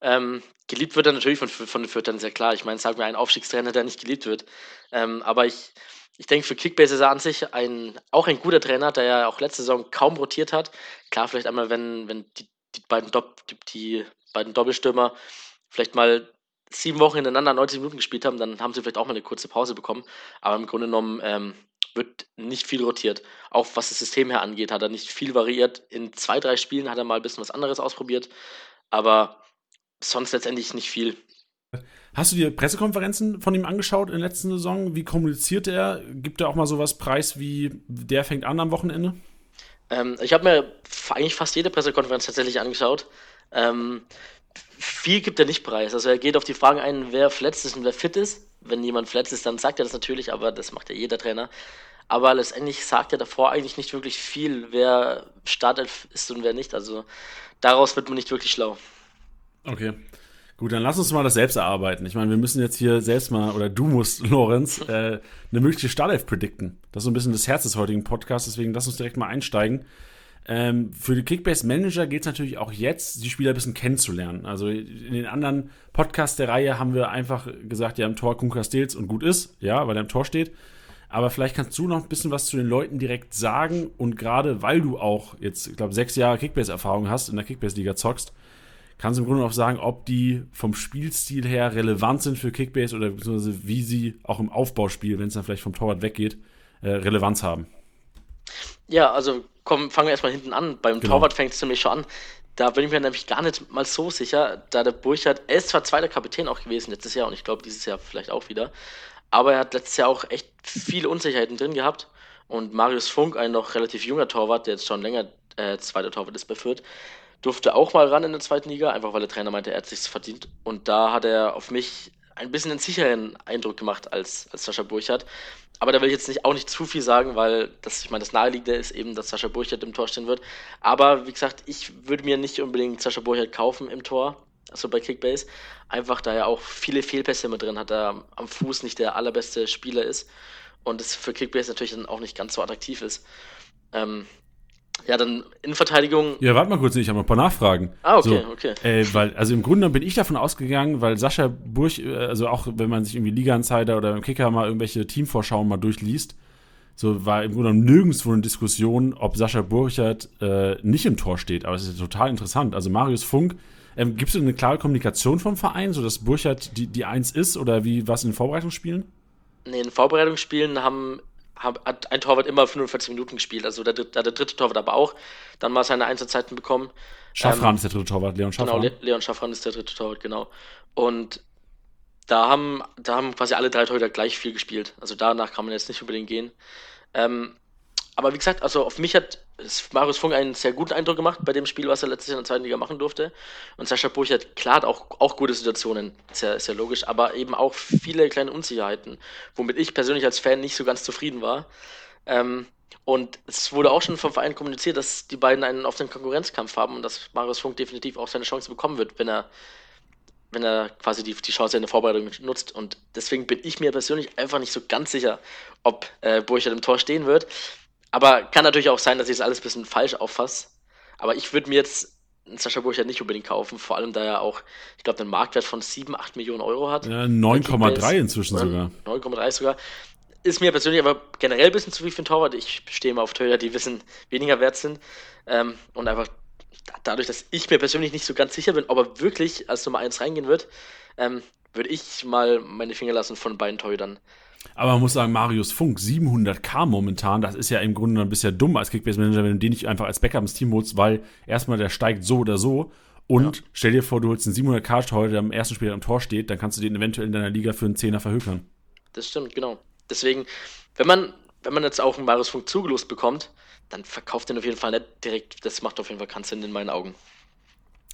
Ähm, geliebt wird er natürlich von, von den Fürtern, sehr klar. Ich meine, sag mir einen Aufstiegstrainer, der nicht geliebt wird. Ähm, aber ich, ich denke, für Kickbase ist er an sich ein, auch ein guter Trainer, der ja auch letzte Saison kaum rotiert hat. Klar, vielleicht einmal, wenn, wenn die, die, beiden, Dopp, die, die beiden Doppelstürmer vielleicht mal sieben Wochen hintereinander 90 Minuten gespielt haben, dann haben sie vielleicht auch mal eine kurze Pause bekommen. Aber im Grunde genommen ähm, wird nicht viel rotiert. Auch was das System her angeht, hat er nicht viel variiert. In zwei, drei Spielen hat er mal ein bisschen was anderes ausprobiert. Aber sonst letztendlich nicht viel. Hast du dir Pressekonferenzen von ihm angeschaut in der letzten Saison? Wie kommuniziert er? Gibt er auch mal sowas preis wie der fängt an am Wochenende? Ähm, ich habe mir eigentlich fast jede Pressekonferenz tatsächlich angeschaut. Ähm, viel gibt er nicht preis. Also er geht auf die Fragen ein, wer verletzt ist und wer fit ist. Wenn jemand verletzt ist, dann sagt er das natürlich, aber das macht ja jeder Trainer. Aber letztendlich sagt er davor eigentlich nicht wirklich viel, wer startet ist und wer nicht. Also daraus wird man nicht wirklich schlau. Okay. Gut, dann lass uns mal das selbst erarbeiten. Ich meine, wir müssen jetzt hier selbst mal, oder du musst, Lorenz, äh, eine mögliche Startelf predikten. Das ist so ein bisschen das Herz des heutigen Podcasts, deswegen lass uns direkt mal einsteigen. Ähm, für die Kickbase Manager geht es natürlich auch jetzt, die Spieler ein bisschen kennenzulernen. Also in den anderen Podcasts der Reihe haben wir einfach gesagt, ja, im Tor Kun Stils und gut ist, ja, weil er im Tor steht. Aber vielleicht kannst du noch ein bisschen was zu den Leuten direkt sagen und gerade weil du auch jetzt, ich glaube, sechs Jahre Kickbase-Erfahrung hast, in der Kickbase-Liga zockst, kannst du im Grunde auch sagen, ob die vom Spielstil her relevant sind für Kickbase oder beziehungsweise wie sie auch im Aufbauspiel, wenn es dann vielleicht vom Torwart weggeht, äh, Relevanz haben. Ja, also komm, fangen wir erstmal hinten an. Beim genau. Torwart fängt es nämlich schon an. Da bin ich mir nämlich gar nicht mal so sicher, da der Burchard, er ist zwar zweiter Kapitän auch gewesen letztes Jahr und ich glaube dieses Jahr vielleicht auch wieder, aber er hat letztes Jahr auch echt viele Unsicherheiten drin gehabt und Marius Funk, ein noch relativ junger Torwart, der jetzt schon länger äh, zweiter Torwart ist bei Fürth, durfte auch mal ran in der zweiten Liga, einfach weil der Trainer meinte, er hat sich verdient und da hat er auf mich ein bisschen einen sicheren Eindruck gemacht als, als Sascha Burchardt. Aber da will ich jetzt nicht, auch nicht zu viel sagen, weil das, ich meine, das Naheliegende ist eben, dass Sascha Burchardt im Tor stehen wird. Aber wie gesagt, ich würde mir nicht unbedingt Sascha Burchardt kaufen im Tor, also bei Kickbase. Einfach da er auch viele Fehlpässe mit drin hat, da am Fuß nicht der allerbeste Spieler ist und es für Kickbase natürlich dann auch nicht ganz so attraktiv ist. Ähm, ja, dann Innenverteidigung. Ja, warte mal kurz, ich habe noch ein paar Nachfragen. Ah, okay, so, okay. Äh, weil, also im Grunde bin ich davon ausgegangen, weil Sascha Burch, äh, also auch wenn man sich irgendwie Liga-Insider oder im Kicker mal irgendwelche Teamvorschauen mal durchliest, so war im Grunde nirgendwo eine Diskussion, ob Sascha Burchert äh, nicht im Tor steht. Aber es ist total interessant. Also Marius Funk, Ähm, Gibt es eine klare Kommunikation vom Verein, sodass Burchard die, die Eins ist oder wie was in den Vorbereitungsspielen? Nee, in Vorbereitungsspielen haben, hat ein Torwart immer 45 Minuten gespielt. Also der, der, der dritte Torwart aber auch. Dann mal seine Einsatzzeiten bekommen. Schaffran ähm, ist der dritte Torwart, Leon Schaffran. Genau, Le Leon Schaffran ist der dritte Torwart, genau. Und da haben, da haben quasi alle drei Torhüter gleich viel gespielt. Also danach kann man jetzt nicht unbedingt gehen. Ähm, aber wie gesagt, also auf mich hat Marius Funk einen sehr guten Eindruck gemacht bei dem Spiel, was er letztes Jahr in der zweiten Liga machen durfte. Und Sascha klar, hat auch, auch gute Situationen, ist ja logisch, aber eben auch viele kleine Unsicherheiten, womit ich persönlich als Fan nicht so ganz zufrieden war. Ähm, und es wurde auch schon vom Verein kommuniziert, dass die beiden einen offenen Konkurrenzkampf haben und dass Marius Funk definitiv auch seine Chance bekommen wird, wenn er, wenn er quasi die, die Chance in der Vorbereitung nutzt. Und deswegen bin ich mir persönlich einfach nicht so ganz sicher, ob äh, Burchard im Tor stehen wird. Aber kann natürlich auch sein, dass ich das alles ein bisschen falsch auffasse. Aber ich würde mir jetzt Sascha Burchard nicht unbedingt kaufen, vor allem da er auch, ich glaube, einen Marktwert von 7, 8 Millionen Euro hat. Ja, 9,3 inzwischen sogar. 9,3 sogar. Ist mir persönlich aber generell ein bisschen zu viel für einen Torwart. Ich stehe mal auf Torhüter, die wissen weniger wert sind. Ähm, und einfach dadurch, dass ich mir persönlich nicht so ganz sicher bin, ob er wirklich als Nummer 1 reingehen wird, ähm, würde ich mal meine Finger lassen von beiden Torhütern. Aber man muss sagen, Marius Funk, 700k momentan, das ist ja im Grunde ein bisschen dumm als Kickbase-Manager, wenn du den nicht einfach als Backup ins Team holst, weil erstmal der steigt so oder so. Und ja. stell dir vor, du holst einen 700k-Torhüter, der am ersten Spiel am Tor steht, dann kannst du den eventuell in deiner Liga für einen Zehner verhökern. Das stimmt, genau. Deswegen, wenn man, wenn man jetzt auch einen Marius Funk zugelost bekommt, dann verkauft den auf jeden Fall nicht direkt. Das macht auf jeden Fall keinen Sinn in meinen Augen.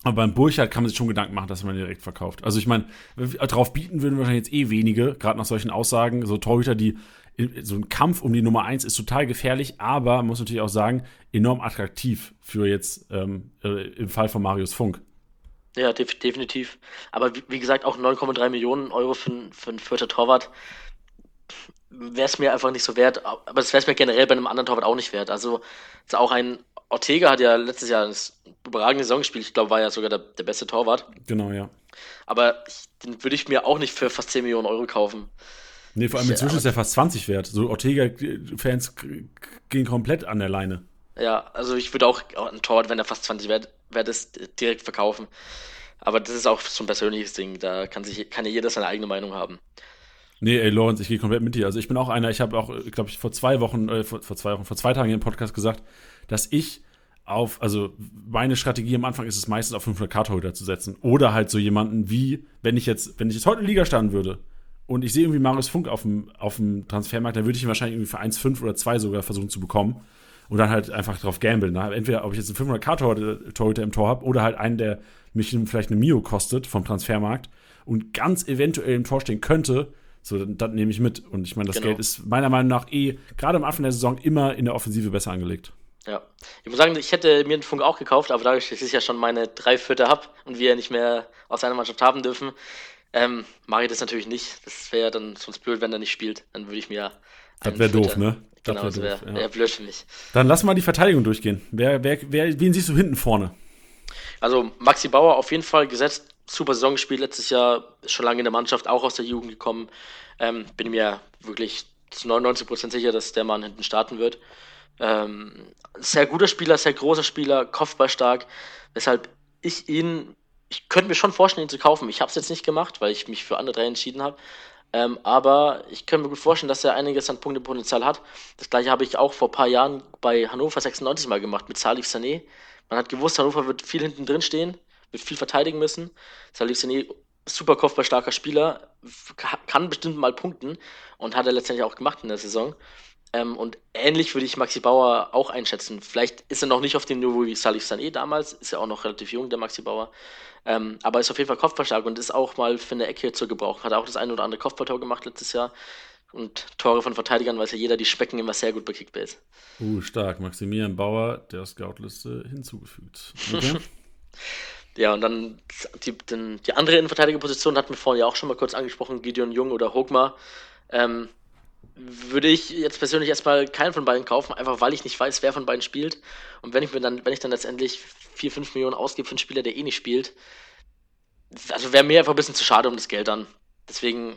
Aber beim Burchard kann man sich schon Gedanken machen, dass man direkt verkauft. Also ich meine, drauf bieten würden wahrscheinlich jetzt eh wenige, gerade nach solchen Aussagen. So Torhüter, die so ein Kampf um die Nummer 1 ist total gefährlich, aber man muss natürlich auch sagen, enorm attraktiv für jetzt ähm, äh, im Fall von Marius Funk. Ja, def definitiv. Aber wie, wie, gesagt, auch 9,3 Millionen Euro für, für einen vierter Torwart wäre es mir einfach nicht so wert. Aber das wäre es mir generell bei einem anderen Torwart auch nicht wert. Also ist auch ein Ortega hat ja letztes Jahr eine überragende Saison gespielt. Ich glaube, war ja sogar der, der beste Torwart. Genau, ja. Aber ich, den würde ich mir auch nicht für fast 10 Millionen Euro kaufen. Nee, vor allem inzwischen ist er fast 20 wert. So Ortega-Fans gehen komplett an der Leine. Ja, also ich würde auch einen Torwart, wenn er fast 20 wert, wert ist, direkt verkaufen. Aber das ist auch so ein persönliches Ding. Da kann, sich, kann ja jeder seine eigene Meinung haben. Nee, ey, Lorenz, ich gehe komplett mit dir. Also ich bin auch einer, ich habe auch, glaube ich, vor zwei Wochen, äh, vor, vor, zwei Wochen, vor zwei Tagen im Podcast gesagt, dass ich auf, also meine Strategie am Anfang ist es meistens auf 500 Cardholder zu setzen. Oder halt so jemanden wie, wenn ich jetzt, wenn ich jetzt heute in Liga starten würde und ich sehe irgendwie Marius Funk auf dem, auf dem Transfermarkt, dann würde ich ihn wahrscheinlich irgendwie für 1,5 oder 2 sogar versuchen zu bekommen. Und dann halt einfach drauf gambeln. Ne? Entweder, ob ich jetzt einen 500 Cardholder im Tor habe oder halt einen, der mich vielleicht eine Mio kostet vom Transfermarkt und ganz eventuell im Tor stehen könnte, so, dann, dann nehme ich mit. Und ich meine, das genau. Geld ist meiner Meinung nach eh, gerade am Anfang der Saison, immer in der Offensive besser angelegt. Ja. Ich muss sagen, ich hätte mir den Funk auch gekauft, aber dadurch, dass ich ja schon meine drei Viertel habe und wir nicht mehr aus einer Mannschaft haben dürfen, ähm, mache ich das natürlich nicht. Das wäre ja dann sonst blöd, wenn er nicht spielt. Dann würde ich mir. Das wäre doof, ne? Das genau, das wäre wär, ja. blöd für mich. Dann lass mal die Verteidigung durchgehen. Wer, wer, wer, wen siehst du hinten vorne? Also Maxi Bauer auf jeden Fall gesetzt. Super Saison gespielt letztes Jahr, schon lange in der Mannschaft, auch aus der Jugend gekommen. Ähm, bin mir wirklich zu 99% sicher, dass der Mann hinten starten wird. Ähm, sehr guter Spieler, sehr großer Spieler, Kopfballstark, weshalb ich ihn, ich könnte mir schon vorstellen, ihn zu kaufen. Ich habe es jetzt nicht gemacht, weil ich mich für andere drei entschieden habe. Ähm, aber ich könnte mir gut vorstellen, dass er einiges an Punktepotenzial hat. Das gleiche habe ich auch vor ein paar Jahren bei Hannover 96 mal gemacht mit Salif Sané. Man hat gewusst, Hannover wird viel hinten drin stehen, wird viel verteidigen müssen. Salif Sané, super kopfballstarker Spieler, kann bestimmt mal punkten und hat er letztendlich auch gemacht in der Saison. Ähm, und ähnlich würde ich Maxi Bauer auch einschätzen. Vielleicht ist er noch nicht auf dem Niveau wie Salif Sané damals, ist ja auch noch relativ jung, der Maxi Bauer. Ähm, aber ist auf jeden Fall kopfballstark und ist auch mal für eine Ecke zu gebrauchen. Hat auch das ein oder andere Kopfballtor gemacht letztes Jahr. Und Tore von Verteidigern weiß ja jeder, die specken immer sehr gut bei Kickbase. Uh, stark. Maximilian Bauer, der Scoutliste hinzugefügt. Okay. ja, und dann die, den, die andere Innenverteidigerposition hatten wir vorhin ja auch schon mal kurz angesprochen, Gideon Jung oder Hogmar. Ähm, würde ich jetzt persönlich erstmal keinen von beiden kaufen, einfach weil ich nicht weiß, wer von beiden spielt. Und wenn ich mir dann, wenn ich dann letztendlich 4, 5 Millionen ausgebe für einen Spieler, der eh nicht spielt, also wäre mir einfach ein bisschen zu schade um das Geld dann. Deswegen,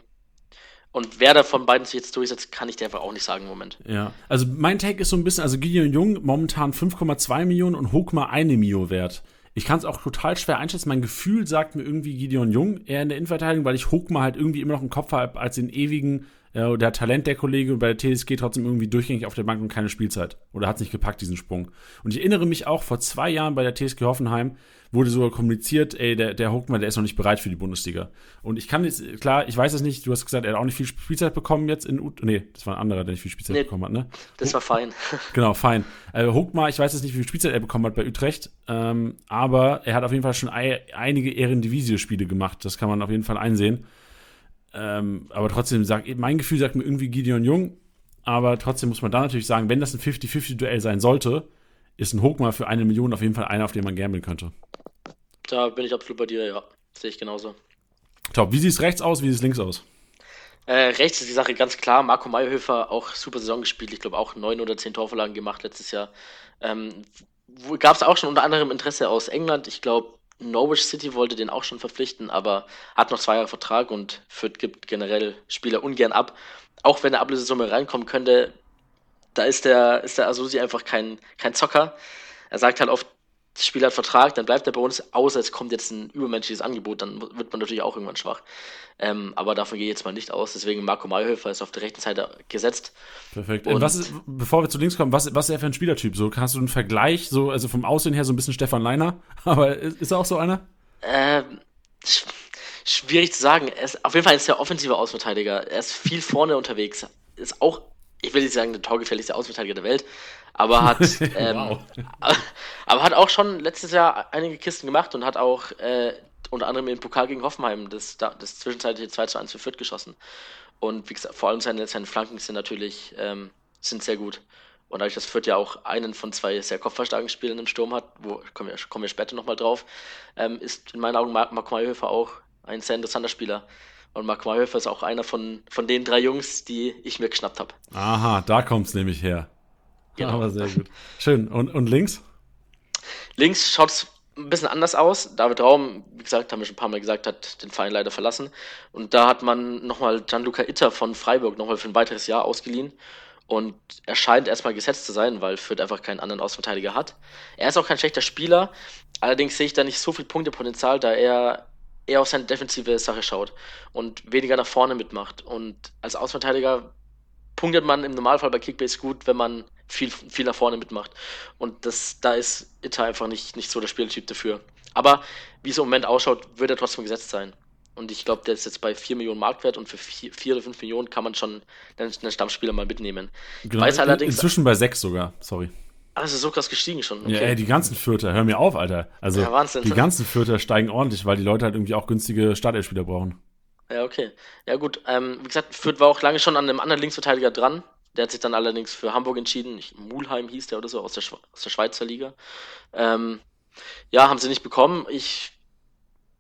und wer da von beiden sich jetzt durchsetzt, kann ich dir einfach auch nicht sagen im Moment. Ja, also mein Take ist so ein bisschen, also Gideon Jung momentan 5,2 Millionen und Hochmar eine Mio wert. Ich kann es auch total schwer einschätzen. Mein Gefühl sagt mir irgendwie Gideon Jung eher in der Innenverteidigung, weil ich Hochmar halt irgendwie immer noch im Kopf habe als den ewigen äh, der Talent der Kollege bei der TSG trotzdem irgendwie durchgängig auf der Bank und keine Spielzeit. Oder hat es nicht gepackt, diesen Sprung. Und ich erinnere mich auch, vor zwei Jahren bei der TSG Hoffenheim wurde sogar kommuniziert, ey, der, der Hochmann, der ist noch nicht bereit für die Bundesliga. Und ich kann jetzt, klar, ich weiß es nicht, du hast gesagt, er hat auch nicht viel Spielzeit bekommen jetzt in U Nee, das war ein anderer, der nicht viel Spielzeit nee, bekommen hat, ne? Das war fein. Genau, fein. Äh, Hochmar, ich weiß jetzt nicht, wie viel Spielzeit er bekommen hat bei Utrecht, ähm, aber er hat auf jeden Fall schon ein, einige Ehrendivisio-Spiele gemacht. Das kann man auf jeden Fall einsehen. Ähm, aber trotzdem sagt, mein Gefühl sagt mir irgendwie Gideon Jung. Aber trotzdem muss man da natürlich sagen, wenn das ein 50-50-Duell sein sollte, ist ein Hochmar für eine Million auf jeden Fall einer, auf den man gambeln könnte. Da bin ich absolut bei dir, ja. Sehe ich genauso. Top. Wie sieht es rechts aus, wie sieht es links aus? Äh, rechts ist die Sache ganz klar. Marco Mayhöfer auch super Saison gespielt. Ich glaube auch neun oder zehn Torverlagen gemacht letztes Jahr. Ähm, Gab es auch schon unter anderem Interesse aus England. Ich glaube, Norwich City wollte den auch schon verpflichten, aber hat noch zwei Jahre Vertrag und Fürth gibt generell Spieler ungern ab. Auch wenn eine Ablösesumme reinkommen könnte, da ist der, ist der Asusi einfach kein, kein Zocker. Er sagt halt oft, das Spieler hat Vertrag, dann bleibt er bei uns, außer es kommt jetzt ein übermenschliches Angebot, dann wird man natürlich auch irgendwann schwach. Ähm, aber davon gehe ich jetzt mal nicht aus. Deswegen Marco Mayhöfer ist auf der rechten Seite gesetzt. Perfekt. Und was ist, bevor wir zu links kommen, was, was ist er für ein Spielertyp? So, hast du einen Vergleich, so, also vom Aussehen her so ein bisschen Stefan Leiner, aber ist er auch so einer? Ähm, schwierig zu sagen. Er ist, auf jeden Fall ist er offensiver Außenverteidiger. Er ist viel vorne unterwegs. Ist auch, ich will nicht sagen, der torgefährlichste Außenverteidiger der Welt, aber hat, ähm, aber hat auch schon letztes Jahr einige Kisten gemacht und hat auch äh, unter anderem im Pokal gegen Hoffenheim das, das zwischenzeitliche 2 zu 1 für Fürth geschossen. Und wie gesagt, vor allem seine, seine Flanken sind natürlich ähm, sind sehr gut. Und dadurch, dass Fürth ja auch einen von zwei sehr kopfballstarken Spielern im Sturm hat, wo kommen wir, kommen wir später nochmal drauf, ähm, ist in meinen Augen Marc, Marc Mayhöfer auch ein sehr interessanter Spieler. Und Marc Mayhöfer ist auch einer von, von den drei Jungs, die ich mir geschnappt habe. Aha, da kommt es nämlich her. Genau. Aber sehr gut. Schön. Und, und links? Links schaut es ein bisschen anders aus. David Raum, wie gesagt, haben wir schon ein paar Mal gesagt, hat den Verein leider verlassen. Und da hat man nochmal Gianluca Itter von Freiburg nochmal für ein weiteres Jahr ausgeliehen. Und er scheint erstmal gesetzt zu sein, weil Fürth einfach keinen anderen Außenverteidiger hat. Er ist auch kein schlechter Spieler. Allerdings sehe ich da nicht so viel Punktepotenzial, da er eher auf seine defensive Sache schaut und weniger nach vorne mitmacht. Und als Außenverteidiger punktet man im Normalfall bei Kickbase gut, wenn man viel, viel nach vorne mitmacht. Und das, da ist Itta einfach nicht, nicht so der Spieltyp dafür. Aber wie es im Moment ausschaut, wird er trotzdem gesetzt sein. Und ich glaube, der ist jetzt bei 4 Millionen Marktwert und für 4, 4 oder 5 Millionen kann man schon einen, einen Stammspieler mal mitnehmen. Genau, Weiß allerdings, inzwischen bei 6 sogar, sorry. Also so krass gestiegen schon. Okay. Ja, ey, die ganzen Vierter, hör mir auf, Alter. Also ja, die ganzen Vierter steigen ordentlich, weil die Leute halt irgendwie auch günstige Startelspieler brauchen. Ja, okay. Ja, gut. Ähm, wie gesagt, Fürth war auch lange schon an einem anderen Linksverteidiger dran. Der hat sich dann allerdings für Hamburg entschieden. Mulheim hieß der oder so, aus der, aus der Schweizer Liga. Ähm, ja, haben sie nicht bekommen. Ich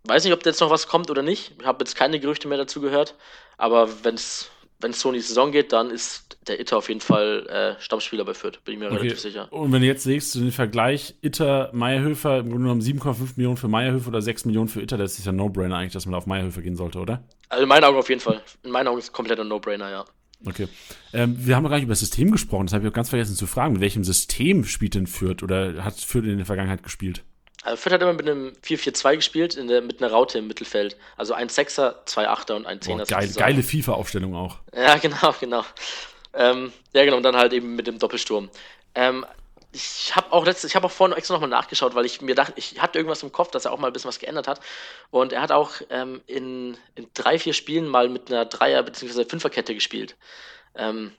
weiß nicht, ob jetzt noch was kommt oder nicht. Ich habe jetzt keine Gerüchte mehr dazu gehört. Aber wenn es wenn es so in die Saison geht, dann ist der Itter auf jeden Fall äh, Stammspieler bei Fürth, bin ich mir okay. relativ sicher. Und wenn du jetzt siehst, den Vergleich Itter, Meierhöfer, im Grunde genommen 7,5 Millionen für Meierhöfer oder 6 Millionen für Itter, das ist ja ein No-Brainer eigentlich, dass man auf Meierhöfer gehen sollte, oder? Also in meinen Augen auf jeden Fall. In meinen Augen ist es komplett ein No-Brainer, ja. Okay. Ähm, wir haben noch gar nicht über das System gesprochen, das habe ich auch ganz vergessen zu fragen. Mit welchem System spielt denn Fürth oder hat Fürth in der Vergangenheit gespielt? Also Fürth hat immer mit einem 4-4-2 gespielt, der, mit einer Raute im Mittelfeld. Also ein Sechser, zwei Achter und ein Zehner. Geil, geile FIFA-Aufstellung auch. Ja, genau, genau. Ähm, ja, genau, und dann halt eben mit dem Doppelsturm. Ähm, ich habe auch letztes, ich habe auch vorhin extra nochmal nachgeschaut, weil ich mir dachte, ich hatte irgendwas im Kopf, dass er auch mal ein bisschen was geändert hat. Und er hat auch ähm, in, in drei, vier Spielen mal mit einer Dreier- bzw. Fünferkette gespielt. Ähm,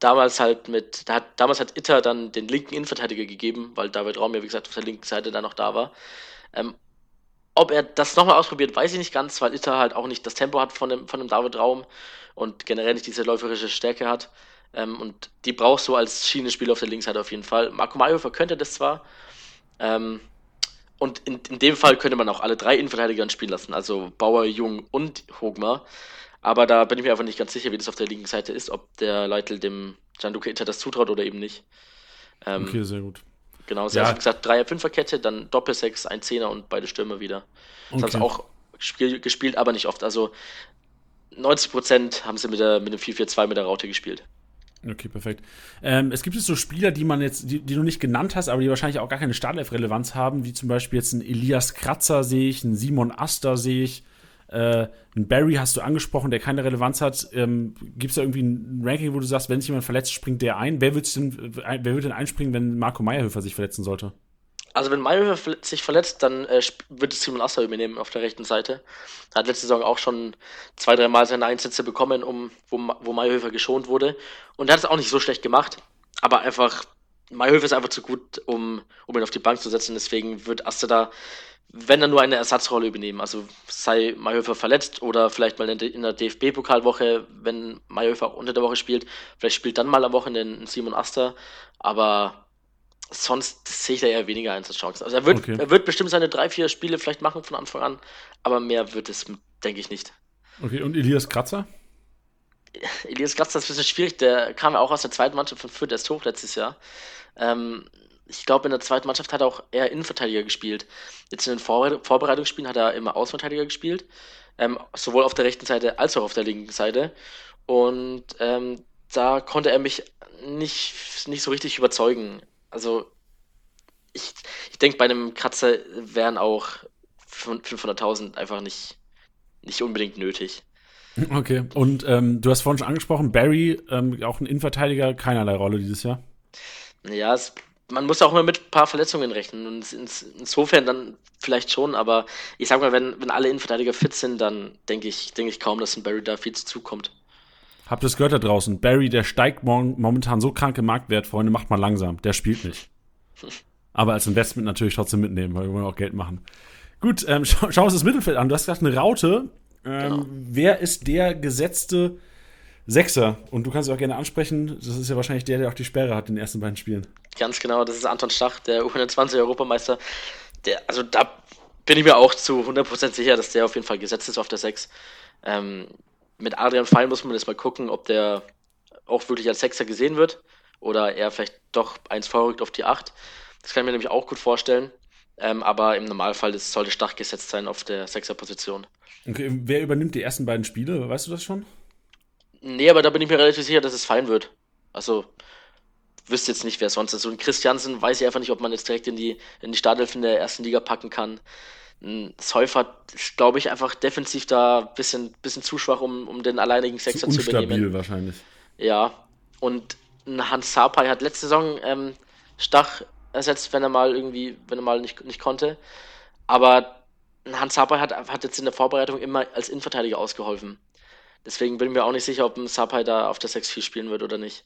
damals halt mit, da hat, damals hat Itter dann den linken Innenverteidiger gegeben, weil David Raum ja, wie gesagt, auf der linken Seite da noch da war. Ähm, ob er das nochmal ausprobiert, weiß ich nicht ganz, weil Itter halt auch nicht das Tempo hat von dem, von dem David Raum und generell nicht diese läuferische Stärke hat. Ähm, und die brauchst du als Schienenspieler auf der linken Seite auf jeden Fall. Marco Mayhofer könnte das zwar. Ähm, und in, in dem Fall könnte man auch alle drei Innenverteidiger spielen lassen, also Bauer, Jung und Hogmar. Aber da bin ich mir einfach nicht ganz sicher, wie das auf der linken Seite ist, ob der Leitl dem Gianluca Itter das zutraut oder eben nicht. Ähm, okay, sehr gut. Genau, sie ja. haben gesagt, 3er-5er-Kette, dann Doppel-6, ein Zehner und beide Stürmer wieder. Das okay. haben sie auch gespielt, gespielt, aber nicht oft. Also 90% haben sie mit, der, mit dem 4-4-2 mit der Raute gespielt. Okay, perfekt. Ähm, es gibt jetzt so Spieler, die man jetzt, die, die, du nicht genannt hast, aber die wahrscheinlich auch gar keine Startelf-Relevanz haben, wie zum Beispiel jetzt ein Elias Kratzer sehe ich, ein Simon Aster sehe ich, äh, ein Barry hast du angesprochen, der keine Relevanz hat. Ähm, Gibt es da irgendwie ein Ranking, wo du sagst, wenn sich jemand verletzt, springt der ein? Wer wird denn, wer wird denn einspringen, wenn Marco Meyerhöfer sich verletzen sollte? Also wenn Meyerhöfer sich verletzt, dann äh, wird es Simon Aster übernehmen auf der rechten Seite. Er hat letzte Saison auch schon zwei, drei Mal seine Einsätze bekommen, um, wo, wo Meyerhöfer geschont wurde. Und er hat es auch nicht so schlecht gemacht. Aber einfach, Meyerhöfer ist einfach zu gut, um, um ihn auf die Bank zu setzen. Deswegen wird Aster da wenn dann nur eine Ersatzrolle übernehmen. Also sei Mayhofer verletzt oder vielleicht mal in der DFB-Pokalwoche, wenn Mayhofer unter der Woche spielt, vielleicht spielt dann mal am Wochenende Simon Aster, aber sonst sehe ich da eher weniger Einsatzchancen. Also er wird, okay. er wird bestimmt seine drei, vier Spiele vielleicht machen von Anfang an, aber mehr wird es, denke ich, nicht. Okay, und Elias Kratzer? Elias Kratzer ist ein bisschen schwierig, der kam ja auch aus der zweiten Mannschaft von Fürth erst hoch letztes Jahr. Ähm, ich glaube, in der zweiten Mannschaft hat er auch eher Innenverteidiger gespielt. Jetzt in den Vor Vorbereitungsspielen hat er immer Außenverteidiger gespielt. Ähm, sowohl auf der rechten Seite als auch auf der linken Seite. Und ähm, da konnte er mich nicht, nicht so richtig überzeugen. Also, ich, ich denke, bei einem Kratzer wären auch 500.000 einfach nicht, nicht unbedingt nötig. Okay, und ähm, du hast vorhin schon angesprochen, Barry, ähm, auch ein Innenverteidiger, keinerlei Rolle dieses Jahr. Ja, es man muss auch immer mit ein paar Verletzungen rechnen. Und insofern dann vielleicht schon, aber ich sag mal, wenn, wenn alle Innenverteidiger fit sind, dann denke ich, denke ich kaum, dass ein Barry da viel zukommt. Habt ihr es gehört da draußen? Barry, der steigt momentan so krank im Marktwert, Freunde, macht mal langsam. Der spielt nicht. aber als Investment natürlich trotzdem mitnehmen, weil wir wollen auch Geld machen. Gut, ähm, schau, schau uns das Mittelfeld an. Du hast gesagt, eine Raute. Ähm, genau. Wer ist der gesetzte Sechser? Und du kannst es auch gerne ansprechen. Das ist ja wahrscheinlich der, der auch die Sperre hat in den ersten beiden Spielen. Ganz genau, das ist Anton Stach, der U21-Europameister. Der, also da bin ich mir auch zu 100% sicher, dass der auf jeden Fall gesetzt ist auf der 6. Ähm, mit Adrian Fein muss man jetzt mal gucken, ob der auch wirklich als Sechser gesehen wird oder er vielleicht doch eins vorrückt auf die 8. Das kann ich mir nämlich auch gut vorstellen. Ähm, aber im Normalfall das sollte Stach gesetzt sein auf der Sechser-Position. Okay, wer übernimmt die ersten beiden Spiele? Weißt du das schon? Nee, aber da bin ich mir relativ sicher, dass es fein wird. Also, wüsste jetzt nicht, wer sonst ist. Ein Christiansen weiß ich einfach nicht, ob man jetzt direkt in die, in die Startelf in der ersten Liga packen kann. Ein Säufer ist, glaube ich, einfach defensiv da ein bisschen, bisschen zu schwach, um, um den alleinigen Sechser zu, zu übernehmen. wahrscheinlich. Ja, und ein Hans Sapai hat letzte Saison ähm, Stach ersetzt, wenn er mal irgendwie, wenn er mal nicht, nicht konnte. Aber Hans Sapai hat, hat jetzt in der Vorbereitung immer als Innenverteidiger ausgeholfen. Deswegen bin ich mir auch nicht sicher, ob ein Sapai da auf der 6-4 spielen wird oder nicht.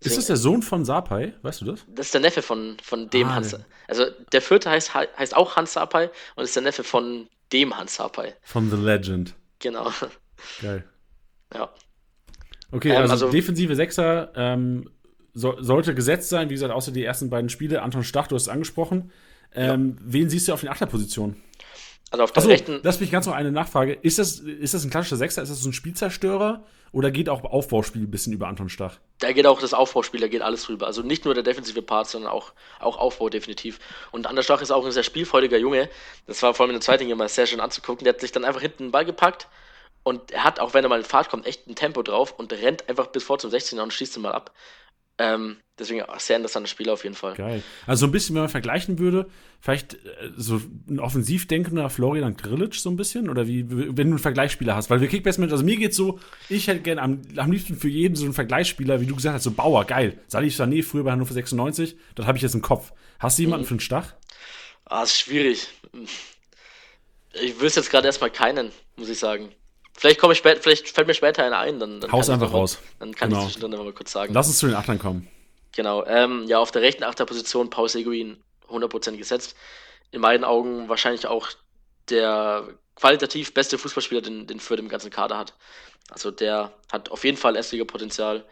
Deswegen, ist das der Sohn von Sapai? Weißt du das? Das ist der Neffe von, von dem ah, Hans. Ja. Also der vierte heißt, heißt auch Hans Sapai und ist der Neffe von dem Hans Sapai. Von The Legend. Genau. Geil. Ja. Okay, ähm, also, also, defensive Sechser ähm, so, sollte gesetzt sein. Wie gesagt, außer die ersten beiden Spiele. Anton Stach, du hast es angesprochen. Ähm, ja. Wen siehst du auf den Achterpositionen? Also auf der Achso, rechten. Lass mich ganz noch eine Nachfrage. Ist das, ist das ein klassischer Sechser? Ist das so ein Spielzerstörer? Oder geht auch Aufbauspiel ein bisschen über Anton Stach? Da geht auch das Aufbauspiel, da geht alles rüber. Also nicht nur der defensive Part, sondern auch, auch Aufbau definitiv. Und Anton Stach ist auch ein sehr spielfreudiger Junge. Das war vor allem in der zweiten mal sehr schön anzugucken. Der hat sich dann einfach hinten den Ball gepackt und er hat, auch wenn er mal in Fahrt kommt, echt ein Tempo drauf und rennt einfach bis vor zum 16er und schießt ihn mal ab. Ähm, deswegen sehr interessantes Spiel auf jeden Fall. Geil. Also so ein bisschen, wenn man vergleichen würde, vielleicht äh, so ein offensiv denkender Florian Grillitsch so ein bisschen oder wie, wenn du einen Vergleichsspieler hast, weil wir Kickbase also mir geht's so, ich hätte gerne am, am liebsten für jeden so einen Vergleichsspieler, wie du gesagt hast, so Bauer, geil. Salih Sané früher bei Hannover 96, das habe ich jetzt im Kopf. Hast du jemanden mhm. für einen Stach? Ah, ist schwierig. Ich wüsste jetzt gerade erstmal keinen, muss ich sagen. Vielleicht komme ich spät, vielleicht fällt mir später einer ein, dann, dann Haus einfach mal, raus. Dann kann genau. ich zwischendrin mal kurz sagen. Lass uns zu den Achtern kommen. Genau. Ähm, ja, auf der rechten Achterposition Paul Seguin 100% gesetzt. In meinen Augen wahrscheinlich auch der qualitativ beste Fußballspieler, den, den Fürth im ganzen Kader hat. Also der hat auf jeden Fall Essliga-Potenzial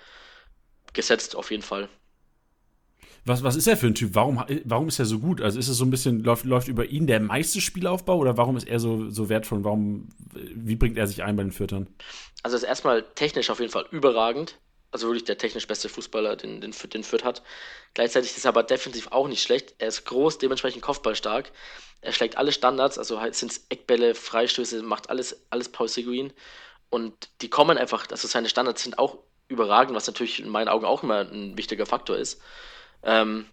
gesetzt, auf jeden Fall. Was, was ist er für ein Typ? Warum, warum ist er so gut? Also ist es so ein bisschen, läuft, läuft über ihn der meiste Spielaufbau oder warum ist er so, so wertvoll? Warum, wie bringt er sich ein bei den Viertern? Also ist erstmal technisch auf jeden Fall überragend. Also wirklich der technisch beste Fußballer, den, den, den Fürth hat. Gleichzeitig ist er aber defensiv auch nicht schlecht. Er ist groß, dementsprechend kopfballstark. Er schlägt alle Standards, also halt sind es Eckbälle, Freistöße, macht alles, alles Paul Seguin. Und die kommen einfach, also seine Standards sind auch überragend, was natürlich in meinen Augen auch immer ein wichtiger Faktor ist. Ähm,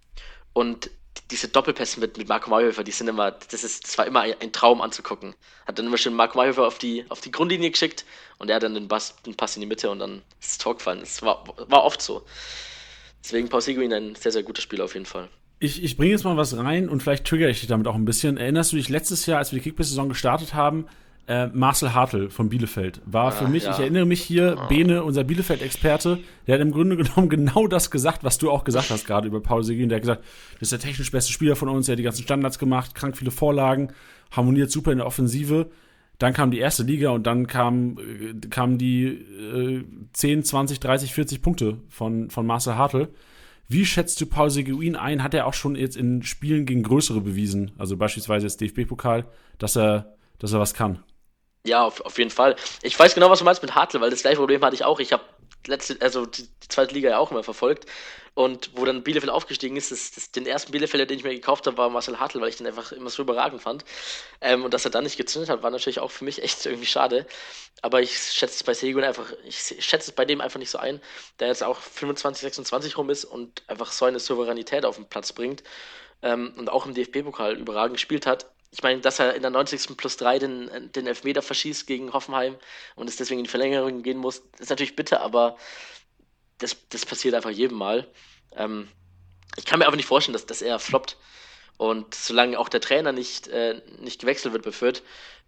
und diese Doppelpässe mit, mit Marco Mayhofer, die sind immer, das ist, das war immer ein, Traum anzugucken. Hat dann immer schön Marco Mayhofer auf die, auf die Grundlinie geschickt und er hat dann den, Bass, den Pass in die Mitte und dann ist das Tor gefallen. Das war, war oft so. Deswegen Paul Seguin ein sehr, sehr guter Spieler auf jeden Fall. Ich, ich bringe jetzt mal was rein und vielleicht triggere ich dich damit auch ein bisschen. Erinnerst du dich letztes Jahr, als wir die Kickbase-Saison gestartet haben, äh, Marcel Hartl von Bielefeld war ah, für mich, ja. ich erinnere mich hier, ah. Bene, unser Bielefeld-Experte, der hat im Grunde genommen genau das gesagt, was du auch gesagt hast gerade über Paul Seguin. Der hat gesagt, das ist der technisch beste Spieler von uns, der hat die ganzen Standards gemacht, krank viele Vorlagen, harmoniert super in der Offensive. Dann kam die erste Liga und dann kam, äh, kamen die äh, 10, 20, 30, 40 Punkte von, von Marcel Hartl. Wie schätzt du Paul Seguin ein? Hat er auch schon jetzt in Spielen gegen größere bewiesen, also beispielsweise das DFB-Pokal, dass er, dass er was kann? Ja, auf, auf jeden Fall. Ich weiß genau, was du meinst mit Hartl, weil das gleiche Problem hatte ich auch. Ich habe letzte, also die, die, zweite Liga ja auch immer verfolgt. Und wo dann Bielefeld aufgestiegen ist, das, das, den ersten Bielefelder, den ich mir gekauft habe, war Marcel Hartl, weil ich den einfach immer so überragend fand. Ähm, und dass er dann nicht gezündet hat, war natürlich auch für mich echt irgendwie schade. Aber ich schätze es bei Segun einfach, ich schätze es bei dem einfach nicht so ein, der jetzt auch 25, 26 rum ist und einfach so eine Souveränität auf den Platz bringt. Ähm, und auch im DFB-Pokal überragend gespielt hat ich meine, dass er in der 90. plus 3 den, den Elfmeter verschießt gegen Hoffenheim und es deswegen in die Verlängerung gehen muss, ist natürlich bitter, aber das, das passiert einfach jedem Mal. Ähm, ich kann mir aber nicht vorstellen, dass, dass er floppt. Und solange auch der Trainer nicht, äh, nicht gewechselt wird bei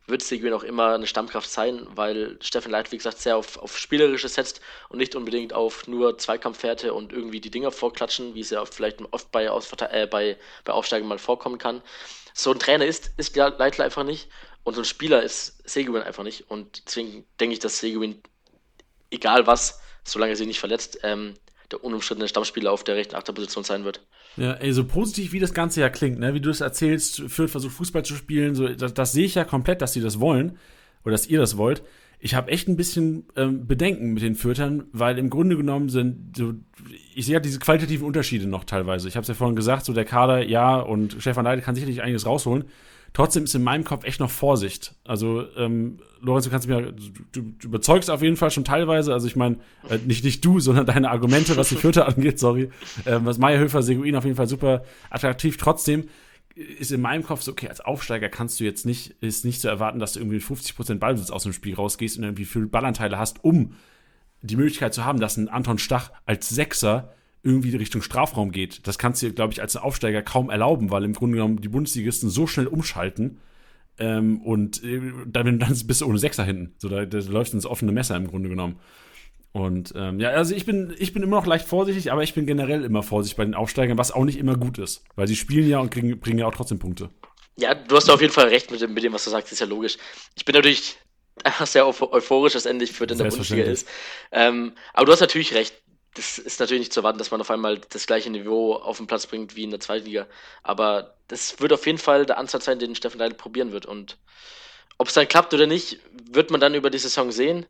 wird Seguin auch immer eine Stammkraft sein, weil Steffen Leit, wie gesagt, sehr auf, auf Spielerisches setzt und nicht unbedingt auf nur Zweikampfwerte und irgendwie die Dinger vorklatschen, wie es ja vielleicht oft bei, äh, bei, bei Aufsteigen mal vorkommen kann. So ein Trainer ist, ist Leitler einfach nicht und so ein Spieler ist Seguin einfach nicht. Und deswegen denke ich, dass Seguin, egal was, solange er sich nicht verletzt, ähm, der unumstrittene Stammspieler auf der rechten Achterposition sein wird. Ja, ey, so positiv wie das Ganze ja klingt, ne? wie du es erzählst, Fürth versucht Fußball zu spielen, so, das, das sehe ich ja komplett, dass sie das wollen oder dass ihr das wollt. Ich habe echt ein bisschen ähm, Bedenken mit den Fürtern, weil im Grunde genommen sind so, ich sehe ja diese qualitativen Unterschiede noch teilweise. Ich habe es ja vorhin gesagt, so der Kader, ja, und Stefan Leite kann sicherlich einiges rausholen. Trotzdem ist in meinem Kopf echt noch Vorsicht. Also, ähm, Lorenz, du kannst mir, du, du überzeugst auf jeden Fall schon teilweise, also ich meine, äh, nicht, nicht du, sondern deine Argumente, was die Fürther angeht, sorry. Ähm, was Meierhöfer, Seguin auf jeden Fall super attraktiv. Trotzdem ist in meinem Kopf so, okay, als Aufsteiger kannst du jetzt nicht, ist nicht zu erwarten, dass du irgendwie 50% Ballbesitz aus dem Spiel rausgehst und irgendwie viele Ballanteile hast, um die Möglichkeit zu haben, dass ein Anton Stach als Sechser irgendwie Richtung Strafraum geht. Das kannst du glaube ich, als Aufsteiger kaum erlauben, weil im Grunde genommen die Bundesligisten so schnell umschalten ähm, und äh, dann, bist du ohne Sechser hinten. So, da, da läuft ins offene Messer im Grunde genommen. Und ähm, ja, also ich bin, ich bin immer noch leicht vorsichtig, aber ich bin generell immer vorsichtig bei den Aufsteigern, was auch nicht immer gut ist, weil sie spielen ja und kriegen, bringen ja auch trotzdem Punkte. Ja, du hast auf jeden Fall recht mit dem, mit dem was du sagst, ist ja logisch. Ich bin natürlich einfach sehr euphorisch, dass endlich für den der Bundesliga ist. Ähm, aber du hast natürlich recht das ist natürlich nicht zu erwarten, dass man auf einmal das gleiche Niveau auf den Platz bringt wie in der Zweitliga. Aber das wird auf jeden Fall der Ansatz sein, den Steffen Leitl probieren wird. Und ob es dann klappt oder nicht, wird man dann über die Saison sehen.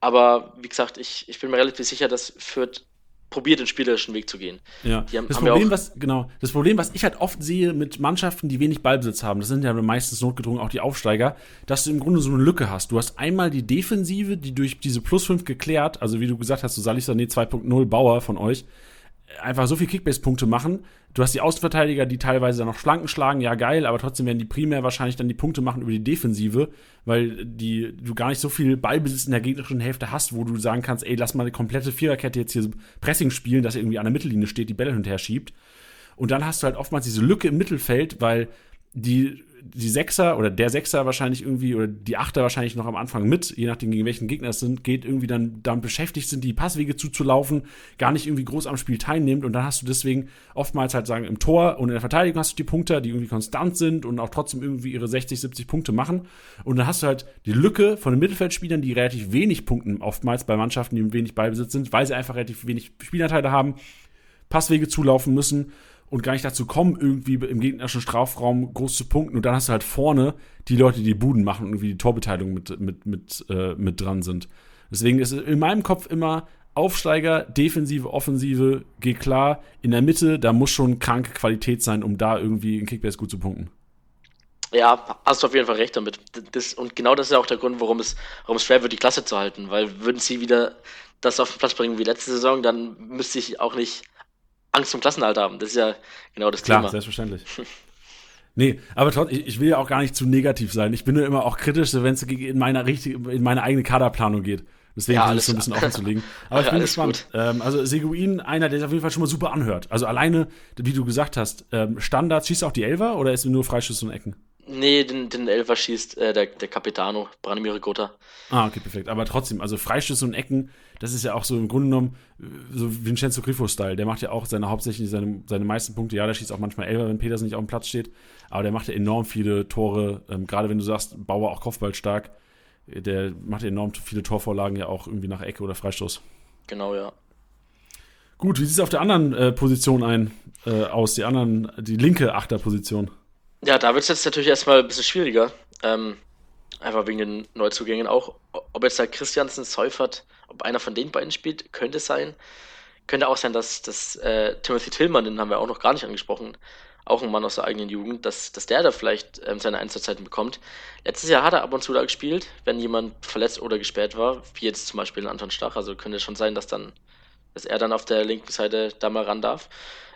Aber wie gesagt, ich, ich bin mir relativ sicher, dass Fürth probiert, den spielerischen Weg zu gehen. Ja. Haben, das Problem, was, genau, das Problem, was ich halt oft sehe mit Mannschaften, die wenig Ballbesitz haben, das sind ja meistens notgedrungen auch die Aufsteiger, dass du im Grunde so eine Lücke hast. Du hast einmal die Defensive, die durch diese Plus 5 geklärt, also wie du gesagt hast, so Salih Sané 2.0 Bauer von euch, einfach so viel Kickbase-Punkte machen. Du hast die Außenverteidiger, die teilweise dann noch Flanken schlagen, ja geil, aber trotzdem werden die primär wahrscheinlich dann die Punkte machen über die Defensive, weil die, du gar nicht so viel Ballbesitz in der gegnerischen Hälfte hast, wo du sagen kannst, ey, lass mal eine komplette Viererkette jetzt hier Pressing spielen, dass irgendwie an der Mittellinie steht, die Bälle hinterher schiebt. Und dann hast du halt oftmals diese Lücke im Mittelfeld, weil die die Sechser oder der Sechser wahrscheinlich irgendwie oder die Achter wahrscheinlich noch am Anfang mit, je nachdem gegen welchen Gegner es sind, geht irgendwie dann damit beschäftigt sind, die Passwege zuzulaufen, gar nicht irgendwie groß am Spiel teilnimmt und dann hast du deswegen oftmals halt sagen im Tor und in der Verteidigung hast du die Punkte, die irgendwie konstant sind und auch trotzdem irgendwie ihre 60, 70 Punkte machen und dann hast du halt die Lücke von den Mittelfeldspielern, die relativ wenig punkten oftmals bei Mannschaften, die wenig Beibesitz sind, weil sie einfach relativ wenig Spielanteile haben, Passwege zulaufen müssen und gar nicht dazu kommen, irgendwie im gegnerischen Strafraum groß zu punkten. Und dann hast du halt vorne die Leute, die Buden machen und irgendwie die Torbeteiligung mit, mit, mit, äh, mit dran sind. Deswegen ist in meinem Kopf immer Aufsteiger, Defensive, Offensive, geht klar. In der Mitte, da muss schon kranke Qualität sein, um da irgendwie in Kickbase gut zu punkten. Ja, hast du auf jeden Fall recht damit. Das, und genau das ist auch der Grund, warum es, warum es schwer wird, die Klasse zu halten. Weil würden sie wieder das auf den Platz bringen wie letzte Saison, dann müsste ich auch nicht Angst zum Klassenhalt haben. Das ist ja genau das Klar, Thema. selbstverständlich. Nee, aber trotzdem, ich will ja auch gar nicht zu negativ sein. Ich bin nur immer auch kritisch, wenn es in meine, richtige, in meine eigene Kaderplanung geht. Deswegen ja, alles so ein bisschen offen zu legen. Aber ich bin gespannt. Ähm, also Seguin, einer, der sich auf jeden Fall schon mal super anhört. Also alleine, wie du gesagt hast, ähm, Standards, schießt auch die Elfer oder ist es nur Freischüsse und Ecken? Nee, den, den Elfer schießt äh, der, der Capitano, Branimir Gotha. Ah, okay, perfekt. Aber trotzdem, also Freischüsse und Ecken, das ist ja auch so im Grunde genommen äh, so Vincenzo Grifo-Style. Der macht ja auch seine hauptsächlich seine, seine meisten Punkte. Ja, der schießt auch manchmal Elfer, wenn Petersen nicht auf dem Platz steht. Aber der macht ja enorm viele Tore. Ähm, Gerade wenn du sagst, Bauer auch Kopfball stark. Der macht ja enorm viele Torvorlagen ja auch irgendwie nach Ecke oder Freistoß. Genau, ja. Gut, wie sieht es auf der anderen äh, Position ein, äh, aus? Die anderen, die linke Achterposition? Ja, da wird es jetzt natürlich erstmal ein bisschen schwieriger. Ähm, einfach wegen den Neuzugängen auch. Ob jetzt da Christiansen, Seufert, ob einer von den beiden spielt, könnte sein. Könnte auch sein, dass, dass äh, Timothy Tillman, den haben wir auch noch gar nicht angesprochen, auch ein Mann aus der eigenen Jugend, dass, dass der da vielleicht ähm, seine Einsatzzeiten bekommt. Letztes Jahr hat er ab und zu da gespielt, wenn jemand verletzt oder gesperrt war, wie jetzt zum Beispiel Anton Stach. Also könnte schon sein, dass dann, dass er dann auf der linken Seite da mal ran darf.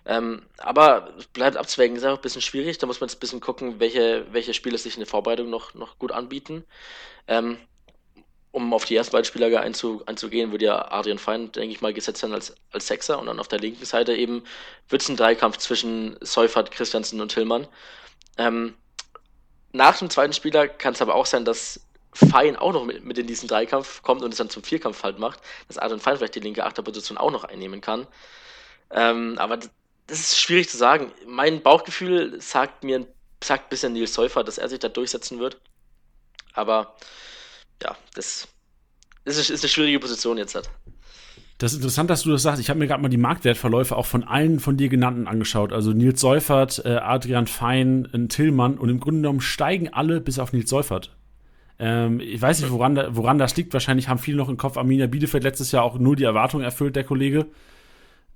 Ähm, aber bleibt abzuwägen, ist auch ein bisschen schwierig. Da muss man jetzt ein bisschen gucken, welche, welche Spieler sich in der Vorbereitung noch, noch gut anbieten. Ähm, um auf die ersten beiden Spieler einzu, einzugehen, würde ja Adrian Fein, denke ich mal, gesetzt sein als, als Sechser und dann auf der linken Seite eben wird es ein Dreikampf zwischen Seufert, Christiansen und Tillmann. Ähm, nach dem zweiten Spieler kann es aber auch sein, dass Fein auch noch mit, mit, in diesen Dreikampf kommt und es dann zum Vierkampf halt macht, dass Adrian Fein vielleicht die linke Achterposition auch noch einnehmen kann. Ähm, aber das ist schwierig zu sagen. Mein Bauchgefühl sagt mir, sagt bisher Nils Säufer, dass er sich da durchsetzen wird. Aber ja, das, ist, ist eine schwierige Position jetzt. Halt. Das ist interessant, dass du das sagst. Ich habe mir gerade mal die Marktwertverläufe auch von allen von dir genannten angeschaut. Also Nils Seufert, äh, Adrian Fein, äh, Tillmann und im Grunde genommen steigen alle bis auf Nils Seufert. Ähm, ich weiß nicht, woran, woran das liegt. Wahrscheinlich haben viele noch im Kopf, Arminia Bielefeld letztes Jahr auch nur die Erwartungen erfüllt, der Kollege.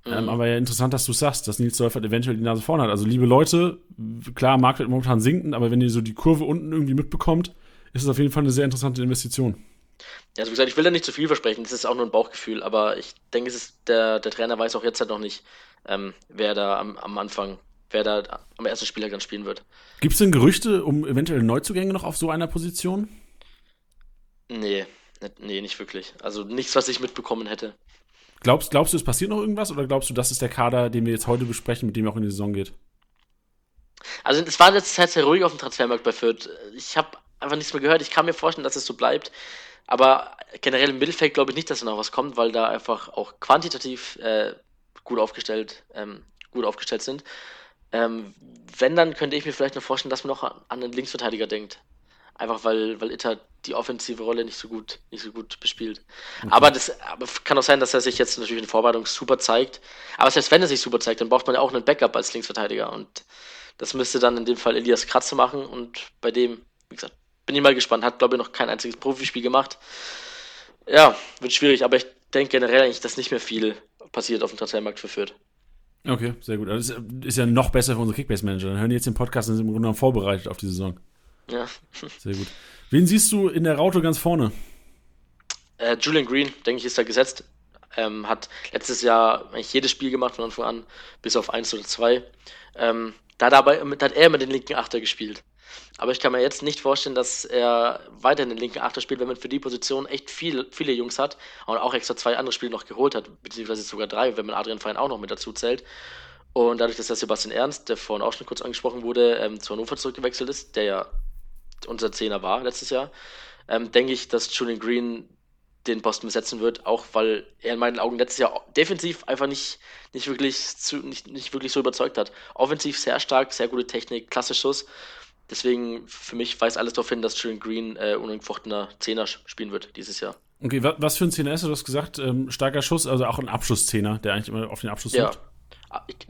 Ähm, mhm. Ähm, aber ja, interessant, dass du sagst, dass Nils Seufert eventuell die Nase vorne hat. Also, liebe Leute, klar, Marktwert momentan sinken, aber wenn ihr so die Kurve unten irgendwie mitbekommt, ist es auf jeden Fall eine sehr interessante Investition. Ja, also wie gesagt, ich will da nicht zu viel versprechen, das ist auch nur ein Bauchgefühl, aber ich denke, es ist der, der Trainer weiß auch jetzt halt noch nicht, ähm, wer da am, am Anfang, wer da am ersten Spieltag dann spielen wird. Gibt es denn Gerüchte um eventuell Neuzugänge noch auf so einer Position? Nee, nee, nicht wirklich. Also nichts, was ich mitbekommen hätte. Glaubst, glaubst du, es passiert noch irgendwas oder glaubst du, das ist der Kader, den wir jetzt heute besprechen, mit dem er auch in die Saison geht? Also es war letzte Zeit sehr ruhig auf dem Transfermarkt bei Fürth. Ich habe einfach nichts mehr gehört. Ich kann mir vorstellen, dass es so bleibt. Aber generell im Mittelfeld glaube ich nicht, dass da noch was kommt, weil da einfach auch quantitativ äh, gut aufgestellt, ähm, gut aufgestellt sind. Ähm, wenn, dann könnte ich mir vielleicht noch vorstellen, dass man noch an einen Linksverteidiger denkt. Einfach weil, weil Itter die offensive Rolle nicht so gut, nicht so gut bespielt. Okay. Aber das aber kann auch sein, dass er sich jetzt natürlich in Vorbereitung super zeigt. Aber selbst wenn er sich super zeigt, dann braucht man ja auch einen Backup als Linksverteidiger. Und das müsste dann in dem Fall Elias Kratze machen. Und bei dem, wie gesagt, bin ich mal gespannt. Hat, glaube ich, noch kein einziges Profispiel gemacht. Ja, wird schwierig, aber ich denke generell eigentlich, dass nicht mehr viel passiert auf dem Transfermarkt verführt. Okay, sehr gut. Das also ist ja noch besser für unsere Kickbase-Manager. Dann hören die jetzt den Podcast und sind im Grunde genommen vorbereitet auf die Saison. Ja. Sehr gut. Wen siehst du in der Raute ganz vorne? Äh, Julian Green, denke ich, ist da gesetzt. Ähm, hat letztes Jahr eigentlich jedes Spiel gemacht von Anfang an, bis auf eins oder zwei. Ähm, da dabei hat er immer den linken Achter gespielt. Aber ich kann mir jetzt nicht vorstellen, dass er weiterhin den linken Achter spielt, wenn man für die Position echt viel, viele Jungs hat und auch extra zwei andere Spiele noch geholt hat, beziehungsweise sogar drei, wenn man Adrian Fein auch noch mit dazu zählt. Und dadurch, dass der Sebastian Ernst, der vorhin auch schon kurz angesprochen wurde, ähm, zu Hannover zurückgewechselt ist, der ja unser Zehner war letztes Jahr, ähm, denke ich, dass Julian Green den Posten besetzen wird, auch weil er in meinen Augen letztes Jahr defensiv einfach nicht, nicht, wirklich, zu, nicht, nicht wirklich so überzeugt hat. Offensiv sehr stark, sehr gute Technik, klasse Schuss. Deswegen für mich weist alles darauf hin, dass Julian Green äh, unangefochtener Zehner spielen wird dieses Jahr. Okay, was für ein Zehner ist? Du hast gesagt, ähm, starker Schuss, also auch ein Abschlusszehner, der eigentlich immer auf den Abschluss ja. Ah,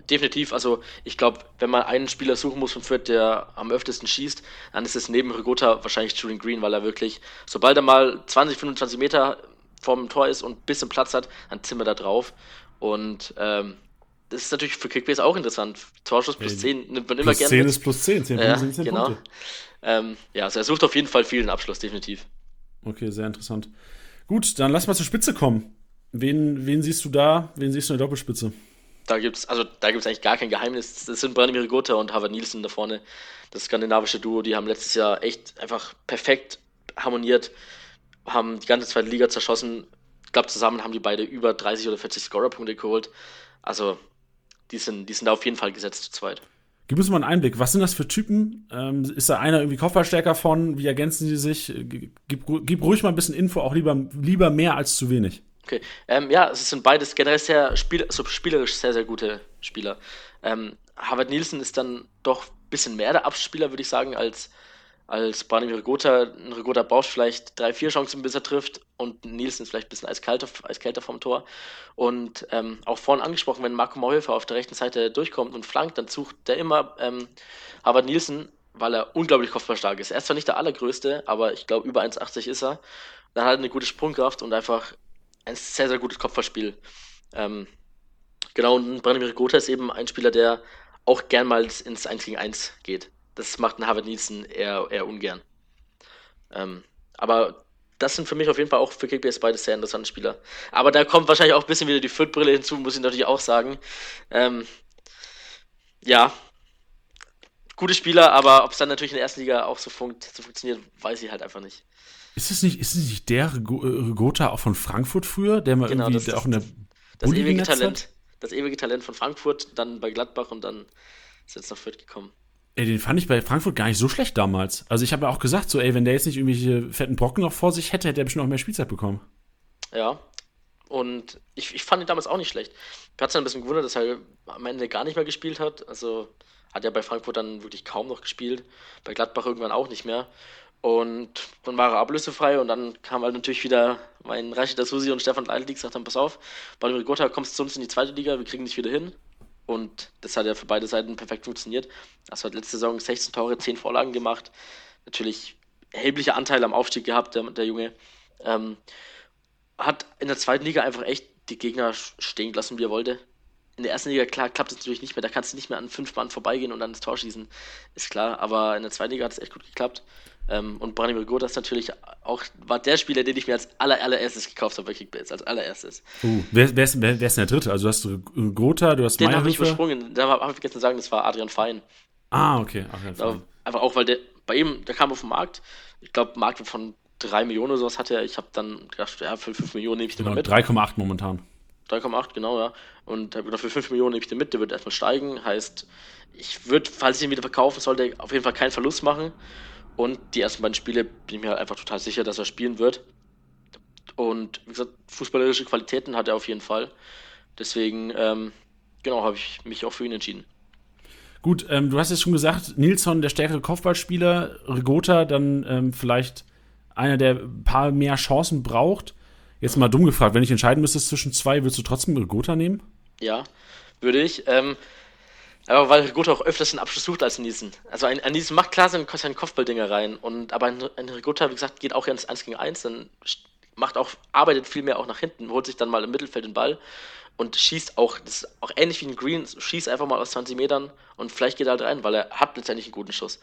definitiv, also ich glaube, wenn man einen Spieler suchen muss von Fürth, der am öftesten schießt, dann ist es neben Rigota wahrscheinlich Julian Green, weil er wirklich, sobald er mal 20, 25 Meter vom Tor ist und ein bisschen Platz hat, dann zimmert er drauf. Und ähm, das ist natürlich für Kickbase auch interessant. Torschuss plus 10 nimmt man immer gerne. 10 mit. ist plus 10, 10 ja, sind 10 genau. Ähm, ja, also er sucht auf jeden Fall vielen Abschluss, definitiv. Okay, sehr interessant. Gut, dann lass mal zur Spitze kommen. Wen, wen siehst du da? Wen siehst du in der Doppelspitze? Da gibt es also, eigentlich gar kein Geheimnis. Das sind Branimir Gotha und Harvard Nielsen da vorne. Das skandinavische Duo, die haben letztes Jahr echt einfach perfekt harmoniert, haben die ganze zweite Liga zerschossen. Ich glaube, zusammen haben die beide über 30 oder 40 Scorerpunkte geholt. Also, die sind, die sind da auf jeden Fall gesetzt zu zweit. Gib uns mal einen Einblick. Was sind das für Typen? Ähm, ist da einer irgendwie Kopfballstärker von? Wie ergänzen sie sich? Gib, gib, ruhig mal ein bisschen Info, auch lieber, lieber mehr als zu wenig. Okay. Ähm, ja, es sind beides generell sehr spiel so spielerisch sehr, sehr gute Spieler. Ähm, Harvard Nielsen ist dann doch ein bisschen mehr der Abspieler, würde ich sagen, als, als Branimir. Ein Rigota braucht vielleicht drei, vier Chancen, bis er trifft und Nielsen ist vielleicht ein bisschen eiskälter, eiskälter vom Tor. Und ähm, auch vorhin angesprochen, wenn Marco Mauhöfer auf der rechten Seite durchkommt und flankt, dann sucht der immer ähm, Harvard Nielsen, weil er unglaublich kopfballstark ist. Er ist zwar nicht der allergrößte, aber ich glaube, über 1,80 ist er. Dann hat er eine gute Sprungkraft und einfach ein sehr, sehr gutes Kopfballspiel. Ähm, genau, und Branimir Gotha ist eben ein Spieler, der auch gern mal ins 1 gegen 1 geht. Das macht ein Harvard Nielsen eher, eher ungern. Ähm, aber das sind für mich auf jeden Fall auch für Kickbase beide sehr interessante Spieler. Aber da kommt wahrscheinlich auch ein bisschen wieder die Fürth-Brille hinzu, muss ich natürlich auch sagen. Ähm, ja, gute Spieler, aber ob es dann natürlich in der ersten Liga auch so, funkt, so funktioniert, weiß ich halt einfach nicht. Ist es nicht, ist es nicht der äh, auch von Frankfurt früher, der mal genau, irgendwie der auch in der das ewige Talent, hat? das ewige Talent von Frankfurt, dann bei Gladbach und dann ist jetzt nach Fürth gekommen. Ey, den fand ich bei Frankfurt gar nicht so schlecht damals. Also ich habe ja auch gesagt, so ey, wenn der jetzt nicht irgendwelche fetten Brocken noch vor sich hätte, hätte er bestimmt noch mehr Spielzeit bekommen. Ja. Und ich, ich fand ihn damals auch nicht schlecht. Mir hat es ein bisschen gewundert, dass er am Ende gar nicht mehr gespielt hat. Also hat er bei Frankfurt dann wirklich kaum noch gespielt. Bei Gladbach irgendwann auch nicht mehr. Und dann war er ablösefrei und dann kam halt natürlich wieder mein Rashida Susi und Stefan Leitl, die gesagt haben, pass auf, Vladimir Gotha, kommst zu uns in die zweite Liga, wir kriegen dich wieder hin. Und das hat ja für beide Seiten perfekt funktioniert. Also hat letzte Saison 16 Tore, 10 Vorlagen gemacht. Natürlich erheblicher Anteil am Aufstieg gehabt, der, der Junge. Ähm, hat in der zweiten Liga einfach echt die Gegner stehen gelassen, wie er wollte. In der ersten Liga, klar, klappt es natürlich nicht mehr. Da kannst du nicht mehr an fünf Mann vorbeigehen und dann das Tor schießen. Ist klar. Aber in der zweiten Liga hat es echt gut geklappt. Ähm, und Branimir Gotha ist natürlich auch, war der Spieler, den ich mir als aller, allererstes gekauft habe bei Kickbase, als allererstes. Uh, wer, wer, ist, wer, wer ist denn der dritte? Also du hast Gotha, du hast Den habe ich übersprungen, da habe ich vergessen zu sagen, das war Adrian Fein. Ah, okay. Adrian Fein. Einfach auch, weil der, bei ihm, der kam auf den Markt, ich glaube, Markt von 3 Millionen oder sowas hat er, ich habe dann gedacht, ja, für 5 Millionen nehme ich den genau, mal mit. 3,8 momentan. 3,8, genau, ja. Und habe gedacht, für 5 Millionen nehme ich den mit, der wird erstmal steigen. Heißt, ich würde, falls ich ihn wieder verkaufen sollte, auf jeden Fall keinen Verlust machen. Und die ersten beiden Spiele bin ich mir halt einfach total sicher, dass er spielen wird. Und wie gesagt, fußballerische Qualitäten hat er auf jeden Fall. Deswegen, ähm, genau, habe ich mich auch für ihn entschieden. Gut, ähm, du hast jetzt schon gesagt, Nilsson der stärkere Kopfballspieler, Rigota dann ähm, vielleicht einer, der ein paar mehr Chancen braucht. Jetzt mal dumm gefragt, wenn ich entscheiden müsstest zwischen zwei, würdest du trotzdem Rigota nehmen? Ja, würde ich. Ähm, aber weil Rigotta auch öfters den Abschluss sucht als Niesen. Also ein, ein Niesen macht klar seine, seine Kopfballdinger rein. Und, aber ein, ein Rigotta, wie gesagt, geht auch ins 1 gegen 1, dann macht auch, arbeitet viel mehr auch nach hinten, holt sich dann mal im Mittelfeld den Ball und schießt auch, das ist auch ähnlich wie ein Green, schießt einfach mal aus 20 Metern und vielleicht geht er halt rein, weil er hat letztendlich einen guten Schuss.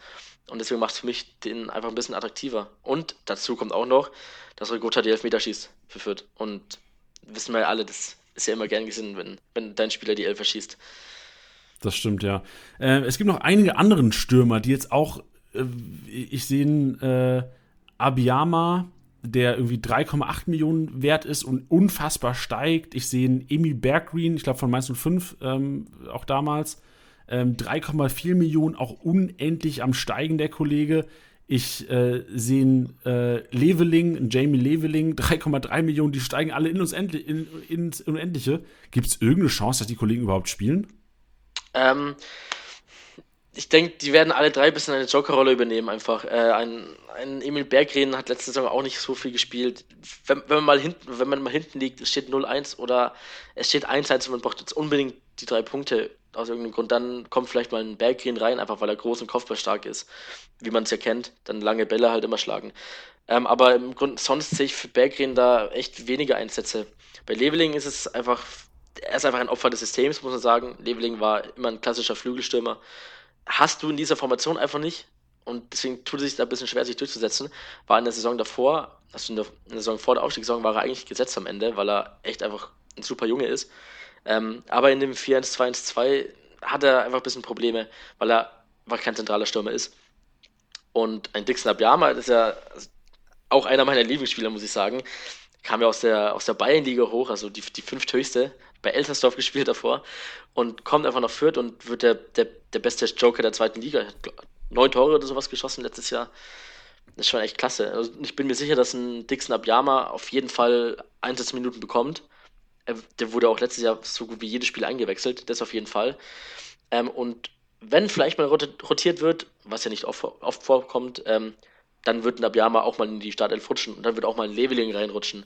Und deswegen macht es für mich den einfach ein bisschen attraktiver. Und dazu kommt auch noch, dass Rigotta die Elfmeter schießt für Fürth. Und wissen wir ja alle, das ist ja immer gern gesehen, wenn, wenn dein Spieler die Elfer schießt. Das stimmt, ja. Äh, es gibt noch einige anderen Stürmer, die jetzt auch, äh, ich sehe äh, Abiyama, der irgendwie 3,8 Millionen wert ist und unfassbar steigt. Ich sehe einen Emil Berggreen, ich glaube von Mainz 05, ähm, auch damals. Ähm, 3,4 Millionen, auch unendlich am Steigen, der Kollege. Ich äh, sehe einen äh, Leveling, einen Jamie Leveling, 3,3 Millionen, die steigen alle in uns in, ins Unendliche. Gibt es irgendeine Chance, dass die Kollegen überhaupt spielen? Ähm, ich denke, die werden alle drei ein bisschen eine Jokerrolle übernehmen einfach. Äh, ein, ein Emil Berggren hat letzte Saison auch nicht so viel gespielt. Wenn, wenn, man mal hinten, wenn man mal hinten liegt, es steht 0-1 oder es steht 1-1 und man braucht jetzt unbedingt die drei Punkte aus irgendeinem Grund, dann kommt vielleicht mal ein Berggren rein, einfach weil er groß und kopfballstark ist, wie man es ja kennt, dann lange Bälle halt immer schlagen. Ähm, aber im Grunde, sonst sehe ich für Berggren da echt weniger Einsätze. Bei Leveling ist es einfach er ist einfach ein Opfer des Systems, muss man sagen. Leveling war immer ein klassischer Flügelstürmer. Hast du in dieser Formation einfach nicht. und deswegen tut es sich da ein bisschen schwer, sich durchzusetzen. War in der Saison davor, also in der, in der Saison vor der Aufstiegssaison, war er eigentlich gesetzt am Ende, weil er echt einfach ein super Junge ist. Ähm, aber in dem 4-1-2-1-2 hat er einfach ein bisschen Probleme, weil er weil kein zentraler Stürmer ist. Und ein Dixon Abjama ist ja auch einer meiner Lieblingsspieler, muss ich sagen. Kam ja aus der, aus der Bayernliga hoch, also die, die fünfthöchste, bei Eltersdorf gespielt davor und kommt einfach nach Fürth und wird der, der, der beste Joker der zweiten Liga. Hat neun Tore oder sowas geschossen letztes Jahr. Das ist schon echt klasse. Also ich bin mir sicher, dass ein Dixon Abjama auf jeden Fall Einsatzminuten bekommt. Der wurde auch letztes Jahr so gut wie jedes Spiel eingewechselt, das auf jeden Fall. Ähm, und wenn vielleicht mal rotiert wird, was ja nicht oft, oft vorkommt, ähm, dann wird ein Abjama auch mal in die Startelf rutschen und dann wird auch mal ein Leveling reinrutschen.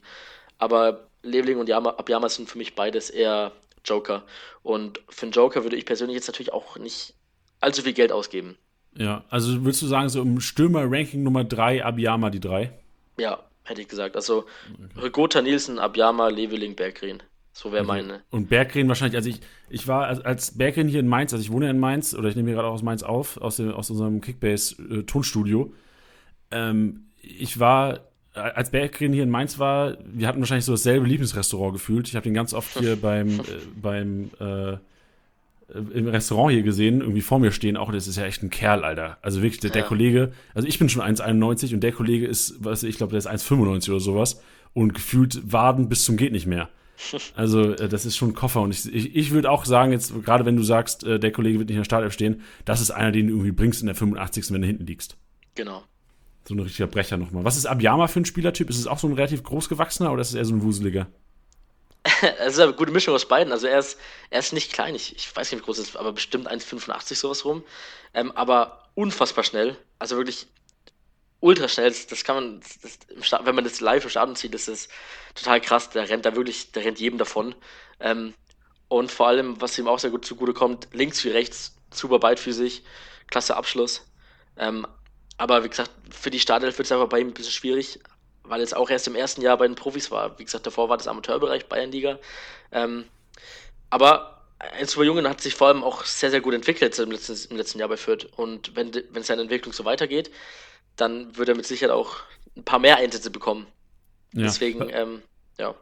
Aber Leveling und Abjama sind für mich beides eher Joker. Und für einen Joker würde ich persönlich jetzt natürlich auch nicht allzu viel Geld ausgeben. Ja, also würdest du sagen, so im Stürmer-Ranking Nummer 3, Abiyama die 3? Ja, hätte ich gesagt. Also okay. Rigota, Nielsen, Abiyama, Leveling, Berggren. So wäre meine. Und Berggren wahrscheinlich, also ich, ich war als, als Berggren hier in Mainz, also ich wohne in Mainz, oder ich nehme hier gerade auch aus Mainz auf, aus, dem, aus unserem Kickbase-Tonstudio. Äh, ähm, ich war, als Berggren hier in Mainz war, wir hatten wahrscheinlich so dasselbe Lieblingsrestaurant gefühlt. Ich habe den ganz oft hier beim, äh, beim äh, im Restaurant hier gesehen, irgendwie vor mir stehen, auch das ist ja echt ein Kerl, Alter. Also wirklich, der, der Kollege, also ich bin schon 1,91 und der Kollege ist, was ich glaube, der ist 1,95 oder sowas und gefühlt Waden bis zum geht nicht mehr. Also äh, das ist schon ein Koffer und ich, ich, ich würde auch sagen, jetzt gerade wenn du sagst, äh, der Kollege wird nicht in der Startelf stehen, das ist einer, den du irgendwie bringst in der 85. wenn du hinten liegst. Genau. So ein richtiger Brecher nochmal. Was ist Abiyama für ein Spielertyp? Ist es auch so ein relativ großgewachsener oder ist es eher so ein Wuseliger? Es ist eine gute Mischung aus beiden. Also er ist, er ist nicht klein, ich, ich weiß nicht, wie groß er ist, aber bestimmt 1,85 sowas rum. Ähm, aber unfassbar schnell. Also wirklich ultra schnell. Das, das kann man, das, Start, wenn man das live im Stadion sieht, das ist total krass. Der rennt da wirklich, der rennt jedem davon. Ähm, und vor allem, was ihm auch sehr gut zugute kommt, links wie rechts, super beidfüßig, klasse Abschluss. Ähm, aber wie gesagt, für die Startelf wird es einfach bei ihm ein bisschen schwierig weil es auch erst im ersten Jahr bei den Profis war. Wie gesagt, davor war das Amateurbereich Bayernliga. Ähm, aber super Jungen hat sich vor allem auch sehr, sehr gut entwickelt im letzten, im letzten Jahr bei Fürth. Und wenn, wenn seine Entwicklung so weitergeht, dann wird er mit Sicherheit auch ein paar mehr Einsätze bekommen. Ja. Deswegen, ähm, ja.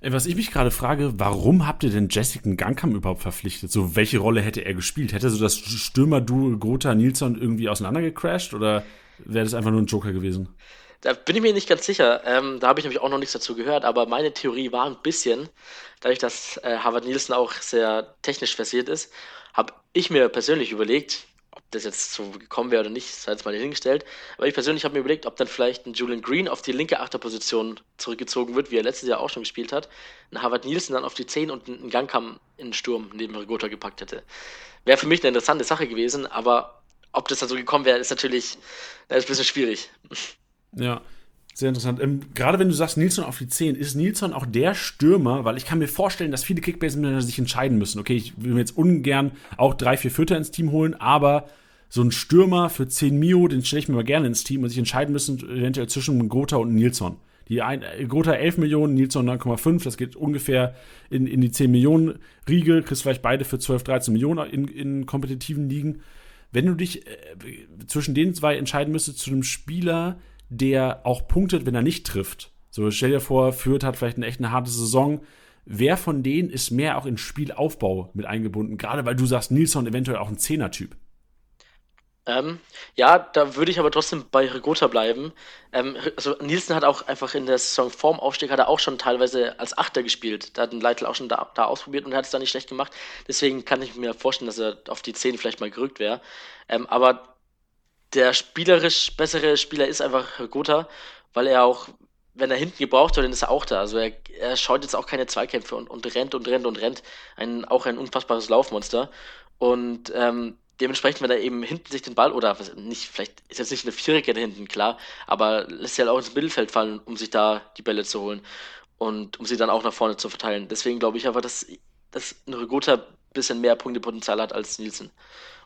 Was ich mich gerade frage, warum habt ihr denn Jessica Gangkam überhaupt verpflichtet? So, welche Rolle hätte er gespielt? Hätte so das Stürmer-Duo Gotha Nilsson irgendwie auseinandergecrashed oder wäre das einfach nur ein Joker gewesen? Da bin ich mir nicht ganz sicher. Ähm, da habe ich nämlich auch noch nichts dazu gehört, aber meine Theorie war ein bisschen, dadurch, dass äh, Harvard Nielsen auch sehr technisch versiert ist, habe ich mir persönlich überlegt, ob das jetzt so gekommen wäre oder nicht, sei jetzt mal hingestellt. Aber ich persönlich habe mir überlegt, ob dann vielleicht ein Julian Green auf die linke Achterposition zurückgezogen wird, wie er letztes Jahr auch schon gespielt hat. Ein Harvard Nielsen dann auf die 10 und einen Gangkam in den Sturm neben Rigota gepackt hätte. Wäre für mich eine interessante Sache gewesen, aber ob das dann so gekommen wäre, ist natürlich das ist ein bisschen schwierig. Ja, sehr interessant. Ähm, gerade wenn du sagst Nilsson auf die 10, ist Nilsson auch der Stürmer, weil ich kann mir vorstellen, dass viele Kickbase-Manager sich entscheiden müssen. Okay, ich will mir jetzt ungern auch drei, vier Fütter ins Team holen, aber so ein Stürmer für 10 Mio, den stelle ich mir mal gerne ins Team und sich entscheiden müssen, eventuell zwischen Gotha und Nilsson. Die ein, Gotha 11 Millionen, Nilsson 9,5, das geht ungefähr in, in die 10 Millionen Riege, kriegst vielleicht beide für 12, 13 Millionen in, in kompetitiven Ligen. Wenn du dich äh, zwischen den zwei entscheiden müsstest, zu einem Spieler, der auch punktet, wenn er nicht trifft. So, stell dir vor, Fürth hat vielleicht eine echt eine harte Saison. Wer von denen ist mehr auch in Spielaufbau mit eingebunden? Gerade weil du sagst, Nilsson eventuell auch ein Zehner-Typ. Ähm, ja, da würde ich aber trotzdem bei Rigota bleiben. Ähm, also Nielsen hat auch einfach in der Saison vorm Aufstieg hat er auch schon teilweise als Achter gespielt. Da hat ein Leitl auch schon da, da ausprobiert und hat es da nicht schlecht gemacht. Deswegen kann ich mir vorstellen, dass er auf die 10 vielleicht mal gerückt wäre. Ähm, aber der spielerisch bessere Spieler ist einfach Gotha, weil er auch, wenn er hinten gebraucht wird, dann ist er auch da. Also er, er schaut jetzt auch keine Zweikämpfe und, und rennt und rennt und rennt. Ein, auch ein unfassbares Laufmonster. Und ähm, dementsprechend, wenn er eben hinten sich den Ball, oder nicht, vielleicht ist jetzt nicht eine Viererkette hinten, klar, aber lässt sich halt auch ins Mittelfeld fallen, um sich da die Bälle zu holen und um sie dann auch nach vorne zu verteilen. Deswegen glaube ich einfach, dass, dass ein Gotha ein bisschen mehr Punktepotenzial hat als Nielsen.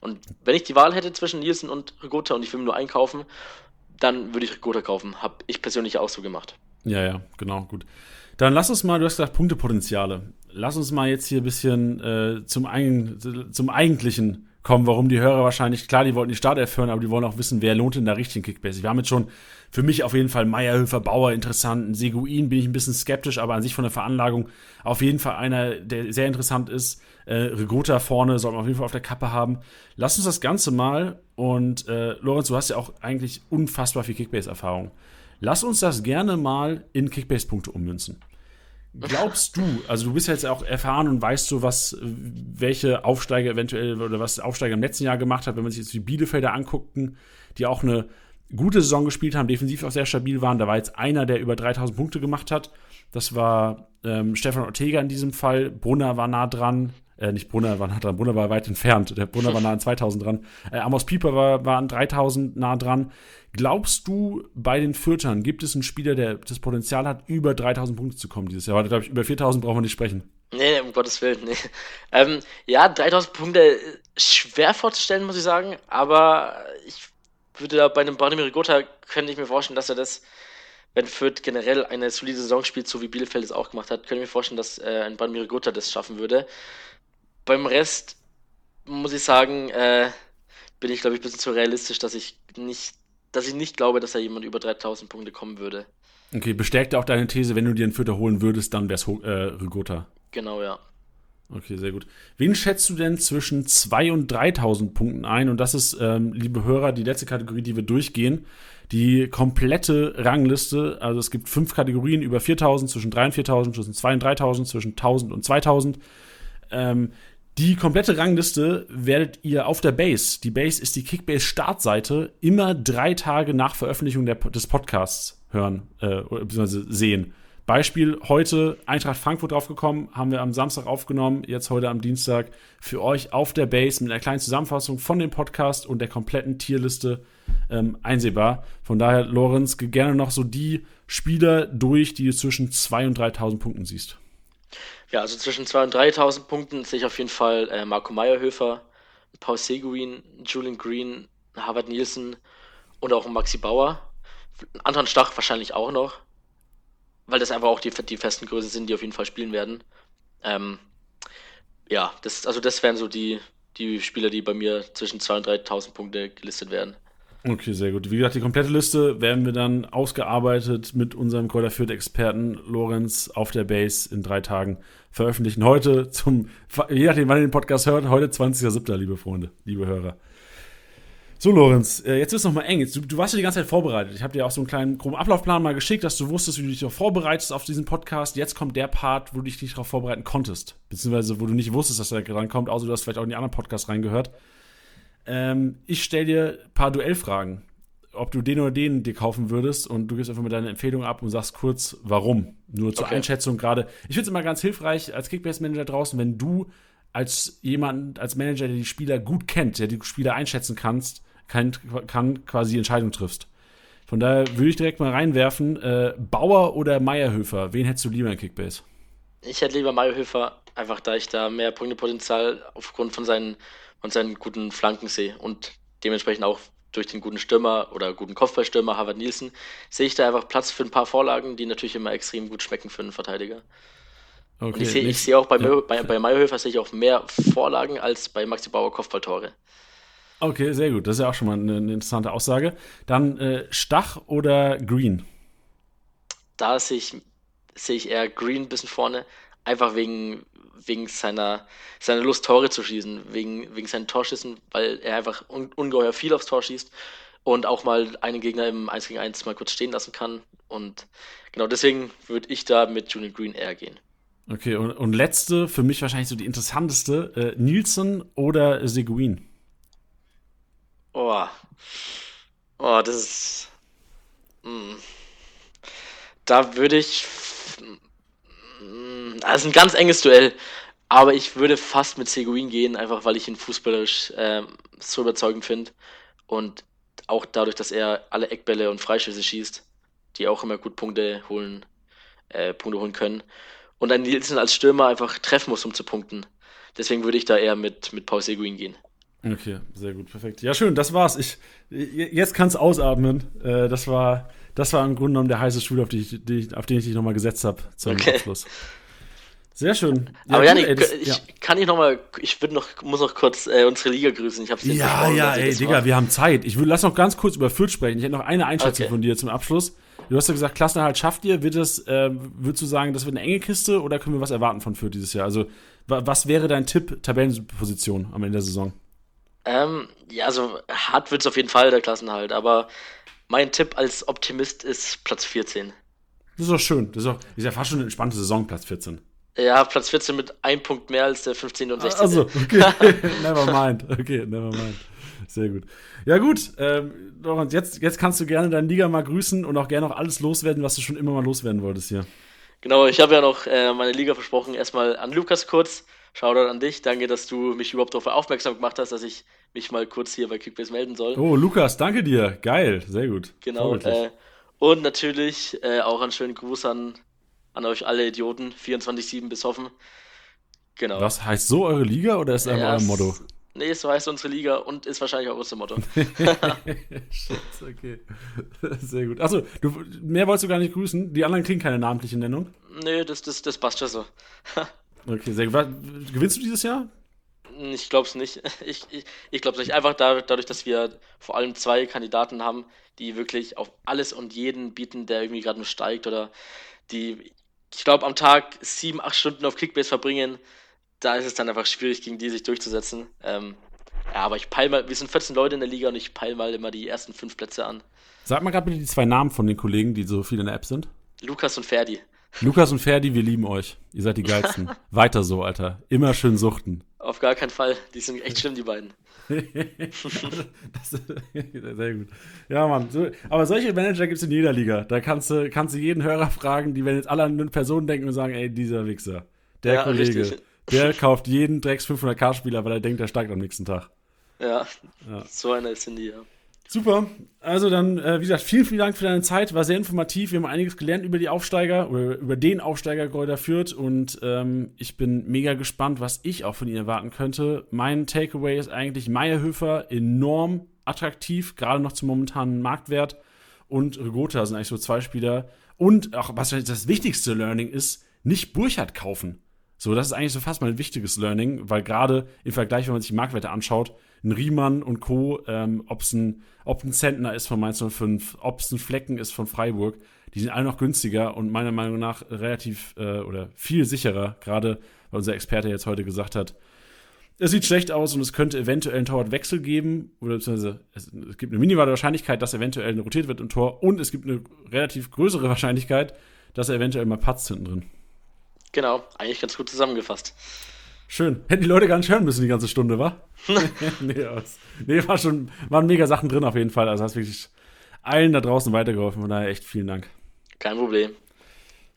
Und wenn ich die Wahl hätte zwischen Nielsen und Rigotta und ich will mir nur einkaufen, dann würde ich Rigotta kaufen. Habe ich persönlich auch so gemacht. Ja, ja, genau, gut. Dann lass uns mal, du hast gesagt Punktepotenziale. Lass uns mal jetzt hier ein bisschen äh, zum, ein, zum eigentlichen kommen, warum die Hörer wahrscheinlich, klar, die wollten die Startelf hören, aber die wollen auch wissen, wer lohnt in der richtigen Kickbase. Wir haben jetzt schon für mich auf jeden Fall Meierhöfer, Bauer interessant, Seguin bin ich ein bisschen skeptisch, aber an sich von der Veranlagung auf jeden Fall einer, der sehr interessant ist. Äh, Regota vorne soll man auf jeden Fall auf der Kappe haben. Lass uns das Ganze mal und äh, Lorenz, du hast ja auch eigentlich unfassbar viel Kickbase-Erfahrung. Lass uns das gerne mal in Kickbase-Punkte ummünzen. Glaubst du, also du bist jetzt auch erfahren und weißt so, was, welche Aufsteiger eventuell oder was Aufsteiger im letzten Jahr gemacht hat, wenn man sich jetzt die Bielefelder anguckten, die auch eine gute Saison gespielt haben, defensiv auch sehr stabil waren. Da war jetzt einer, der über 3000 Punkte gemacht hat. Das war ähm, Stefan Ortega in diesem Fall. Brunner war nah dran. Äh, nicht Brunner war nah dran, Brunner war weit entfernt. Der Brunner war nah an 2000 dran. Äh, Amos Pieper war, war an 3000 nah dran. Glaubst du, bei den Fürtern gibt es einen Spieler, der das Potenzial hat, über 3000 Punkte zu kommen dieses Jahr? Weil, glaube ich, über 4000 brauchen wir nicht sprechen. Nee, um Gottes Willen, nee. Ähm, ja, 3000 Punkte schwer vorzustellen, muss ich sagen, aber ich würde da bei einem Branimir Rigota, könnte ich mir vorstellen, dass er das, wenn Fürth generell eine solide Saison spielt, so wie Bielefeld es auch gemacht hat, könnte ich mir vorstellen, dass äh, ein Branimir Rigota das schaffen würde. Beim Rest muss ich sagen, äh, bin ich, glaube ich, ein bisschen zu realistisch, dass ich nicht dass ich nicht glaube, dass da jemand über 3000 Punkte kommen würde. Okay, bestärkt auch deine These, wenn du dir einen Vierter holen würdest, dann wäre es äh, Rigota. Genau, ja. Okay, sehr gut. Wen schätzt du denn zwischen 2.000 und 3.000 Punkten ein? Und das ist, ähm, liebe Hörer, die letzte Kategorie, die wir durchgehen. Die komplette Rangliste. Also es gibt fünf Kategorien über 4.000, zwischen 3.000 und 4.000, zwischen 2.000 und 3.000, zwischen 1.000 und 2.000. Ähm, die komplette Rangliste werdet ihr auf der Base, die Base ist die Kickbase-Startseite, immer drei Tage nach Veröffentlichung der, des Podcasts hören, äh, bzw. sehen. Beispiel heute Eintracht Frankfurt draufgekommen, haben wir am Samstag aufgenommen, jetzt heute am Dienstag für euch auf der Base mit einer kleinen Zusammenfassung von dem Podcast und der kompletten Tierliste ähm, einsehbar. Von daher, Lorenz, gerne noch so die Spieler durch, die du zwischen 2.000 und 3.000 Punkten siehst. Ja, also zwischen 2.000 und 3.000 Punkten sehe ich auf jeden Fall äh, Marco Meyerhöfer, Paul Seguin, Julian Green, Harvard Nielsen und auch Maxi Bauer. Anton Stach wahrscheinlich auch noch, weil das einfach auch die, die festen Größen sind, die auf jeden Fall spielen werden. Ähm, ja, das, also das wären so die, die Spieler, die bei mir zwischen 2.000 und 3.000 Punkte gelistet werden. Okay, sehr gut. Wie gesagt, die komplette Liste werden wir dann ausgearbeitet mit unserem Kräuter Experten Lorenz auf der Base in drei Tagen veröffentlichen. Heute zum, je nachdem, wann ihr den Podcast hört, heute 20.07., liebe Freunde, liebe Hörer. So, Lorenz, äh, jetzt ist es nochmal eng. du, du, warst ja die ganze Zeit vorbereitet. Ich habe dir auch so einen kleinen groben Ablaufplan mal geschickt, dass du wusstest, wie du dich darauf vorbereitest auf diesen Podcast. Jetzt kommt der Part, wo du dich nicht darauf vorbereiten konntest. Beziehungsweise, wo du nicht wusstest, dass er dran kommt, außer du hast vielleicht auch in die anderen Podcasts reingehört. Ähm, ich stelle dir ein paar Duellfragen, ob du den oder den dir kaufen würdest und du gibst einfach mal deine Empfehlung ab und sagst kurz, warum. Nur zur okay. Einschätzung gerade. Ich finde es immer ganz hilfreich als Kickbase-Manager draußen, wenn du als jemand, als Manager, der die Spieler gut kennt, der die Spieler einschätzen kannst, kann, kann quasi Entscheidungen triffst. Von daher würde ich direkt mal reinwerfen, äh, Bauer oder Meierhöfer, wen hättest du lieber in Kickbase? Ich hätte lieber Meierhöfer, einfach da ich da mehr Punktepotenzial aufgrund von seinen und seinen guten Flanken sehe und dementsprechend auch durch den guten Stürmer oder guten Kopfballstürmer Harvard Nielsen sehe ich da einfach Platz für ein paar Vorlagen, die natürlich immer extrem gut schmecken für einen Verteidiger. Okay, und ich sehe, ich sehe auch bei, ja. bei, bei Meyerhöfer sehe ich auch mehr Vorlagen als bei Maxi Bauer Kopfballtore. Okay, sehr gut. Das ist ja auch schon mal eine, eine interessante Aussage. Dann äh, Stach oder Green? Da sehe ich, sehe ich eher Green ein bisschen vorne, einfach wegen, wegen seiner, seiner Lust, Tore zu schießen, wegen, wegen seinen Torschüssen, weil er einfach un, ungeheuer viel aufs Tor schießt und auch mal einen Gegner im 1 gegen 1 mal kurz stehen lassen kann. Und genau deswegen würde ich da mit Julian Green eher gehen. Okay, und, und letzte, für mich wahrscheinlich so die interessanteste, äh, Nielsen oder Seguin? Oh. Oh, das ist. Mh. Hm. Da würde ich das ist ein ganz enges Duell. Aber ich würde fast mit Seguin gehen, einfach weil ich ihn fußballerisch äh, so überzeugend finde. Und auch dadurch, dass er alle Eckbälle und Freischüsse schießt, die auch immer gut Punkte holen, äh, Punkte holen können. Und ein Nielsen als Stürmer einfach treffen muss, um zu punkten. Deswegen würde ich da eher mit, mit Paul Seguin gehen. Okay, sehr gut, perfekt. Ja, schön, das war's. Ich, jetzt kann's ausatmen. Äh, das war, das war im Grunde genommen der heiße Stuhl, auf, die ich, die, auf den ich dich nochmal gesetzt habe zum okay. Abschluss. Sehr schön. Ja, aber Janik, ey, ich ja. kann ich noch mal, ich würde noch, muss noch kurz äh, unsere Liga grüßen. Ich habe sie Ja, ja, ey, Digga, wir haben Zeit. Ich will, lass noch ganz kurz über Fürth sprechen. Ich hätte noch eine Einschätzung okay. von dir zum Abschluss. Du hast ja gesagt, Klassenerhalt schafft ihr. Wird es, äh, würdest du sagen, das wird eine enge Kiste oder können wir was erwarten von Fürth dieses Jahr? Also, was wäre dein Tipp, Tabellenposition am Ende der Saison? Ähm, ja, also hart wird es auf jeden Fall, der Klassenhalt, aber mein Tipp als Optimist ist Platz 14. Das ist doch schön. Das ist, auch, ist ja fast schon eine entspannte Saison, Platz 14. Ja, Platz 14 mit einem Punkt mehr als der 15. und 16. Also, okay. never mind. Okay, never mind. Sehr gut. Ja, gut. Ähm, jetzt, jetzt kannst du gerne deine Liga mal grüßen und auch gerne noch alles loswerden, was du schon immer mal loswerden wolltest hier. Genau, ich habe ja noch äh, meine Liga versprochen. Erstmal an Lukas kurz. Shoutout an dich. Danke, dass du mich überhaupt darauf aufmerksam gemacht hast, dass ich mich mal kurz hier bei Kickbase melden soll. Oh, Lukas, danke dir. Geil, sehr gut. Genau. Äh, und natürlich äh, auch einen schönen Gruß an, an euch alle Idioten. 24-7 bis hoffen. Genau. Was heißt so eure Liga oder ist das ja, euer Motto? Nee, so heißt unsere Liga und ist wahrscheinlich auch unser Motto. Scheiße, okay. Sehr gut. Achso, du, mehr wolltest du gar nicht grüßen? Die anderen kriegen keine namentliche Nennung? Nee, das, das, das passt schon so. okay, sehr gut. Gewinnst du dieses Jahr? Ich glaube es nicht. Ich, ich, ich glaube nicht. Einfach da, dadurch, dass wir vor allem zwei Kandidaten haben, die wirklich auf alles und jeden bieten, der irgendwie gerade nur steigt oder die, ich glaube, am Tag sieben, acht Stunden auf Kickbase verbringen da ist es dann einfach schwierig, gegen die sich durchzusetzen. Ähm, ja, aber ich peile mal, wir sind 14 Leute in der Liga und ich peile mal immer die ersten fünf Plätze an. Sag mal gerade bitte die zwei Namen von den Kollegen, die so viel in der App sind. Lukas und Ferdi. Lukas und Ferdi, wir lieben euch. Ihr seid die geilsten. Weiter so, Alter. Immer schön suchten. Auf gar keinen Fall. Die sind echt schlimm, die beiden. das, sehr gut. Ja, Mann. Aber solche Manager gibt es in jeder Liga. Da kannst du, kannst du jeden Hörer fragen, die, wenn jetzt alle an eine Person denken und sagen, ey, dieser Wichser, der ja, Kollege. Richtig. Der kauft jeden Drecks 500k-Spieler, weil er denkt, er steigt am nächsten Tag. Ja, ja. so einer ist Cindy, ja. Super. Also dann, äh, wie gesagt, vielen, vielen Dank für deine Zeit. War sehr informativ. Wir haben einiges gelernt über die Aufsteiger oder über den Aufsteiger Gräuter führt und ähm, ich bin mega gespannt, was ich auch von ihnen erwarten könnte. Mein Takeaway ist eigentlich Meierhöfer enorm attraktiv, gerade noch zum momentanen Marktwert und Rigota sind eigentlich so zwei Spieler. Und auch, was das wichtigste Learning ist, nicht Burchard kaufen. So, das ist eigentlich so fast mal ein wichtiges Learning, weil gerade im Vergleich, wenn man sich die Marktwerte anschaut, ein Riemann und Co., ähm, ob's ein, ob ein Zentner ist von Mainz 05, ob es ein Flecken ist von Freiburg, die sind alle noch günstiger und meiner Meinung nach relativ äh, oder viel sicherer, gerade weil unser Experte jetzt heute gesagt hat, es sieht schlecht aus und es könnte eventuell einen Torwartwechsel geben, oder beziehungsweise es, es gibt eine minimale Wahrscheinlichkeit, dass eventuell rotiert wird im Tor und es gibt eine relativ größere Wahrscheinlichkeit, dass er eventuell mal patzt hinten drin. Genau, eigentlich ganz gut zusammengefasst. Schön. Hätten die Leute gar nicht hören müssen die ganze Stunde, wa? nee, aus. nee, war schon, waren mega Sachen drin auf jeden Fall. Also hast wirklich allen da draußen weitergeholfen. Von daher echt vielen Dank. Kein Problem.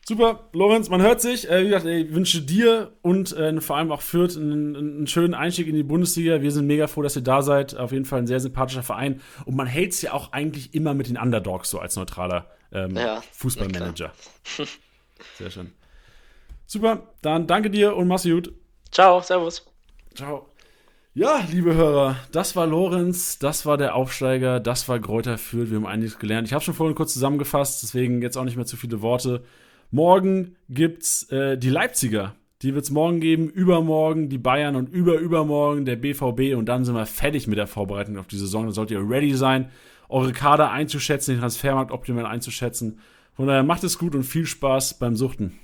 Super, Lorenz, man hört sich. Äh, wie gesagt, ich wünsche dir und äh, vor allem auch Fürth einen, einen, schönen Einstieg in die Bundesliga. Wir sind mega froh, dass ihr da seid. Auf jeden Fall ein sehr sympathischer Verein. Und man hält es ja auch eigentlich immer mit den Underdogs so als neutraler ähm, ja, Fußballmanager. Sehr schön. Super, dann danke dir und mach's gut. Ciao, servus. Ciao. Ja, liebe Hörer, das war Lorenz, das war der Aufsteiger, das war Gräuter Fürth. Wir haben einiges gelernt. Ich habe schon vorhin kurz zusammengefasst, deswegen jetzt auch nicht mehr zu viele Worte. Morgen gibt's äh, die Leipziger. Die wird's morgen geben, übermorgen die Bayern und überübermorgen der BVB und dann sind wir fertig mit der Vorbereitung auf die Saison. Dann sollt ihr ready sein, eure Kader einzuschätzen, den Transfermarkt optimal einzuschätzen. Von daher macht es gut und viel Spaß beim Suchten.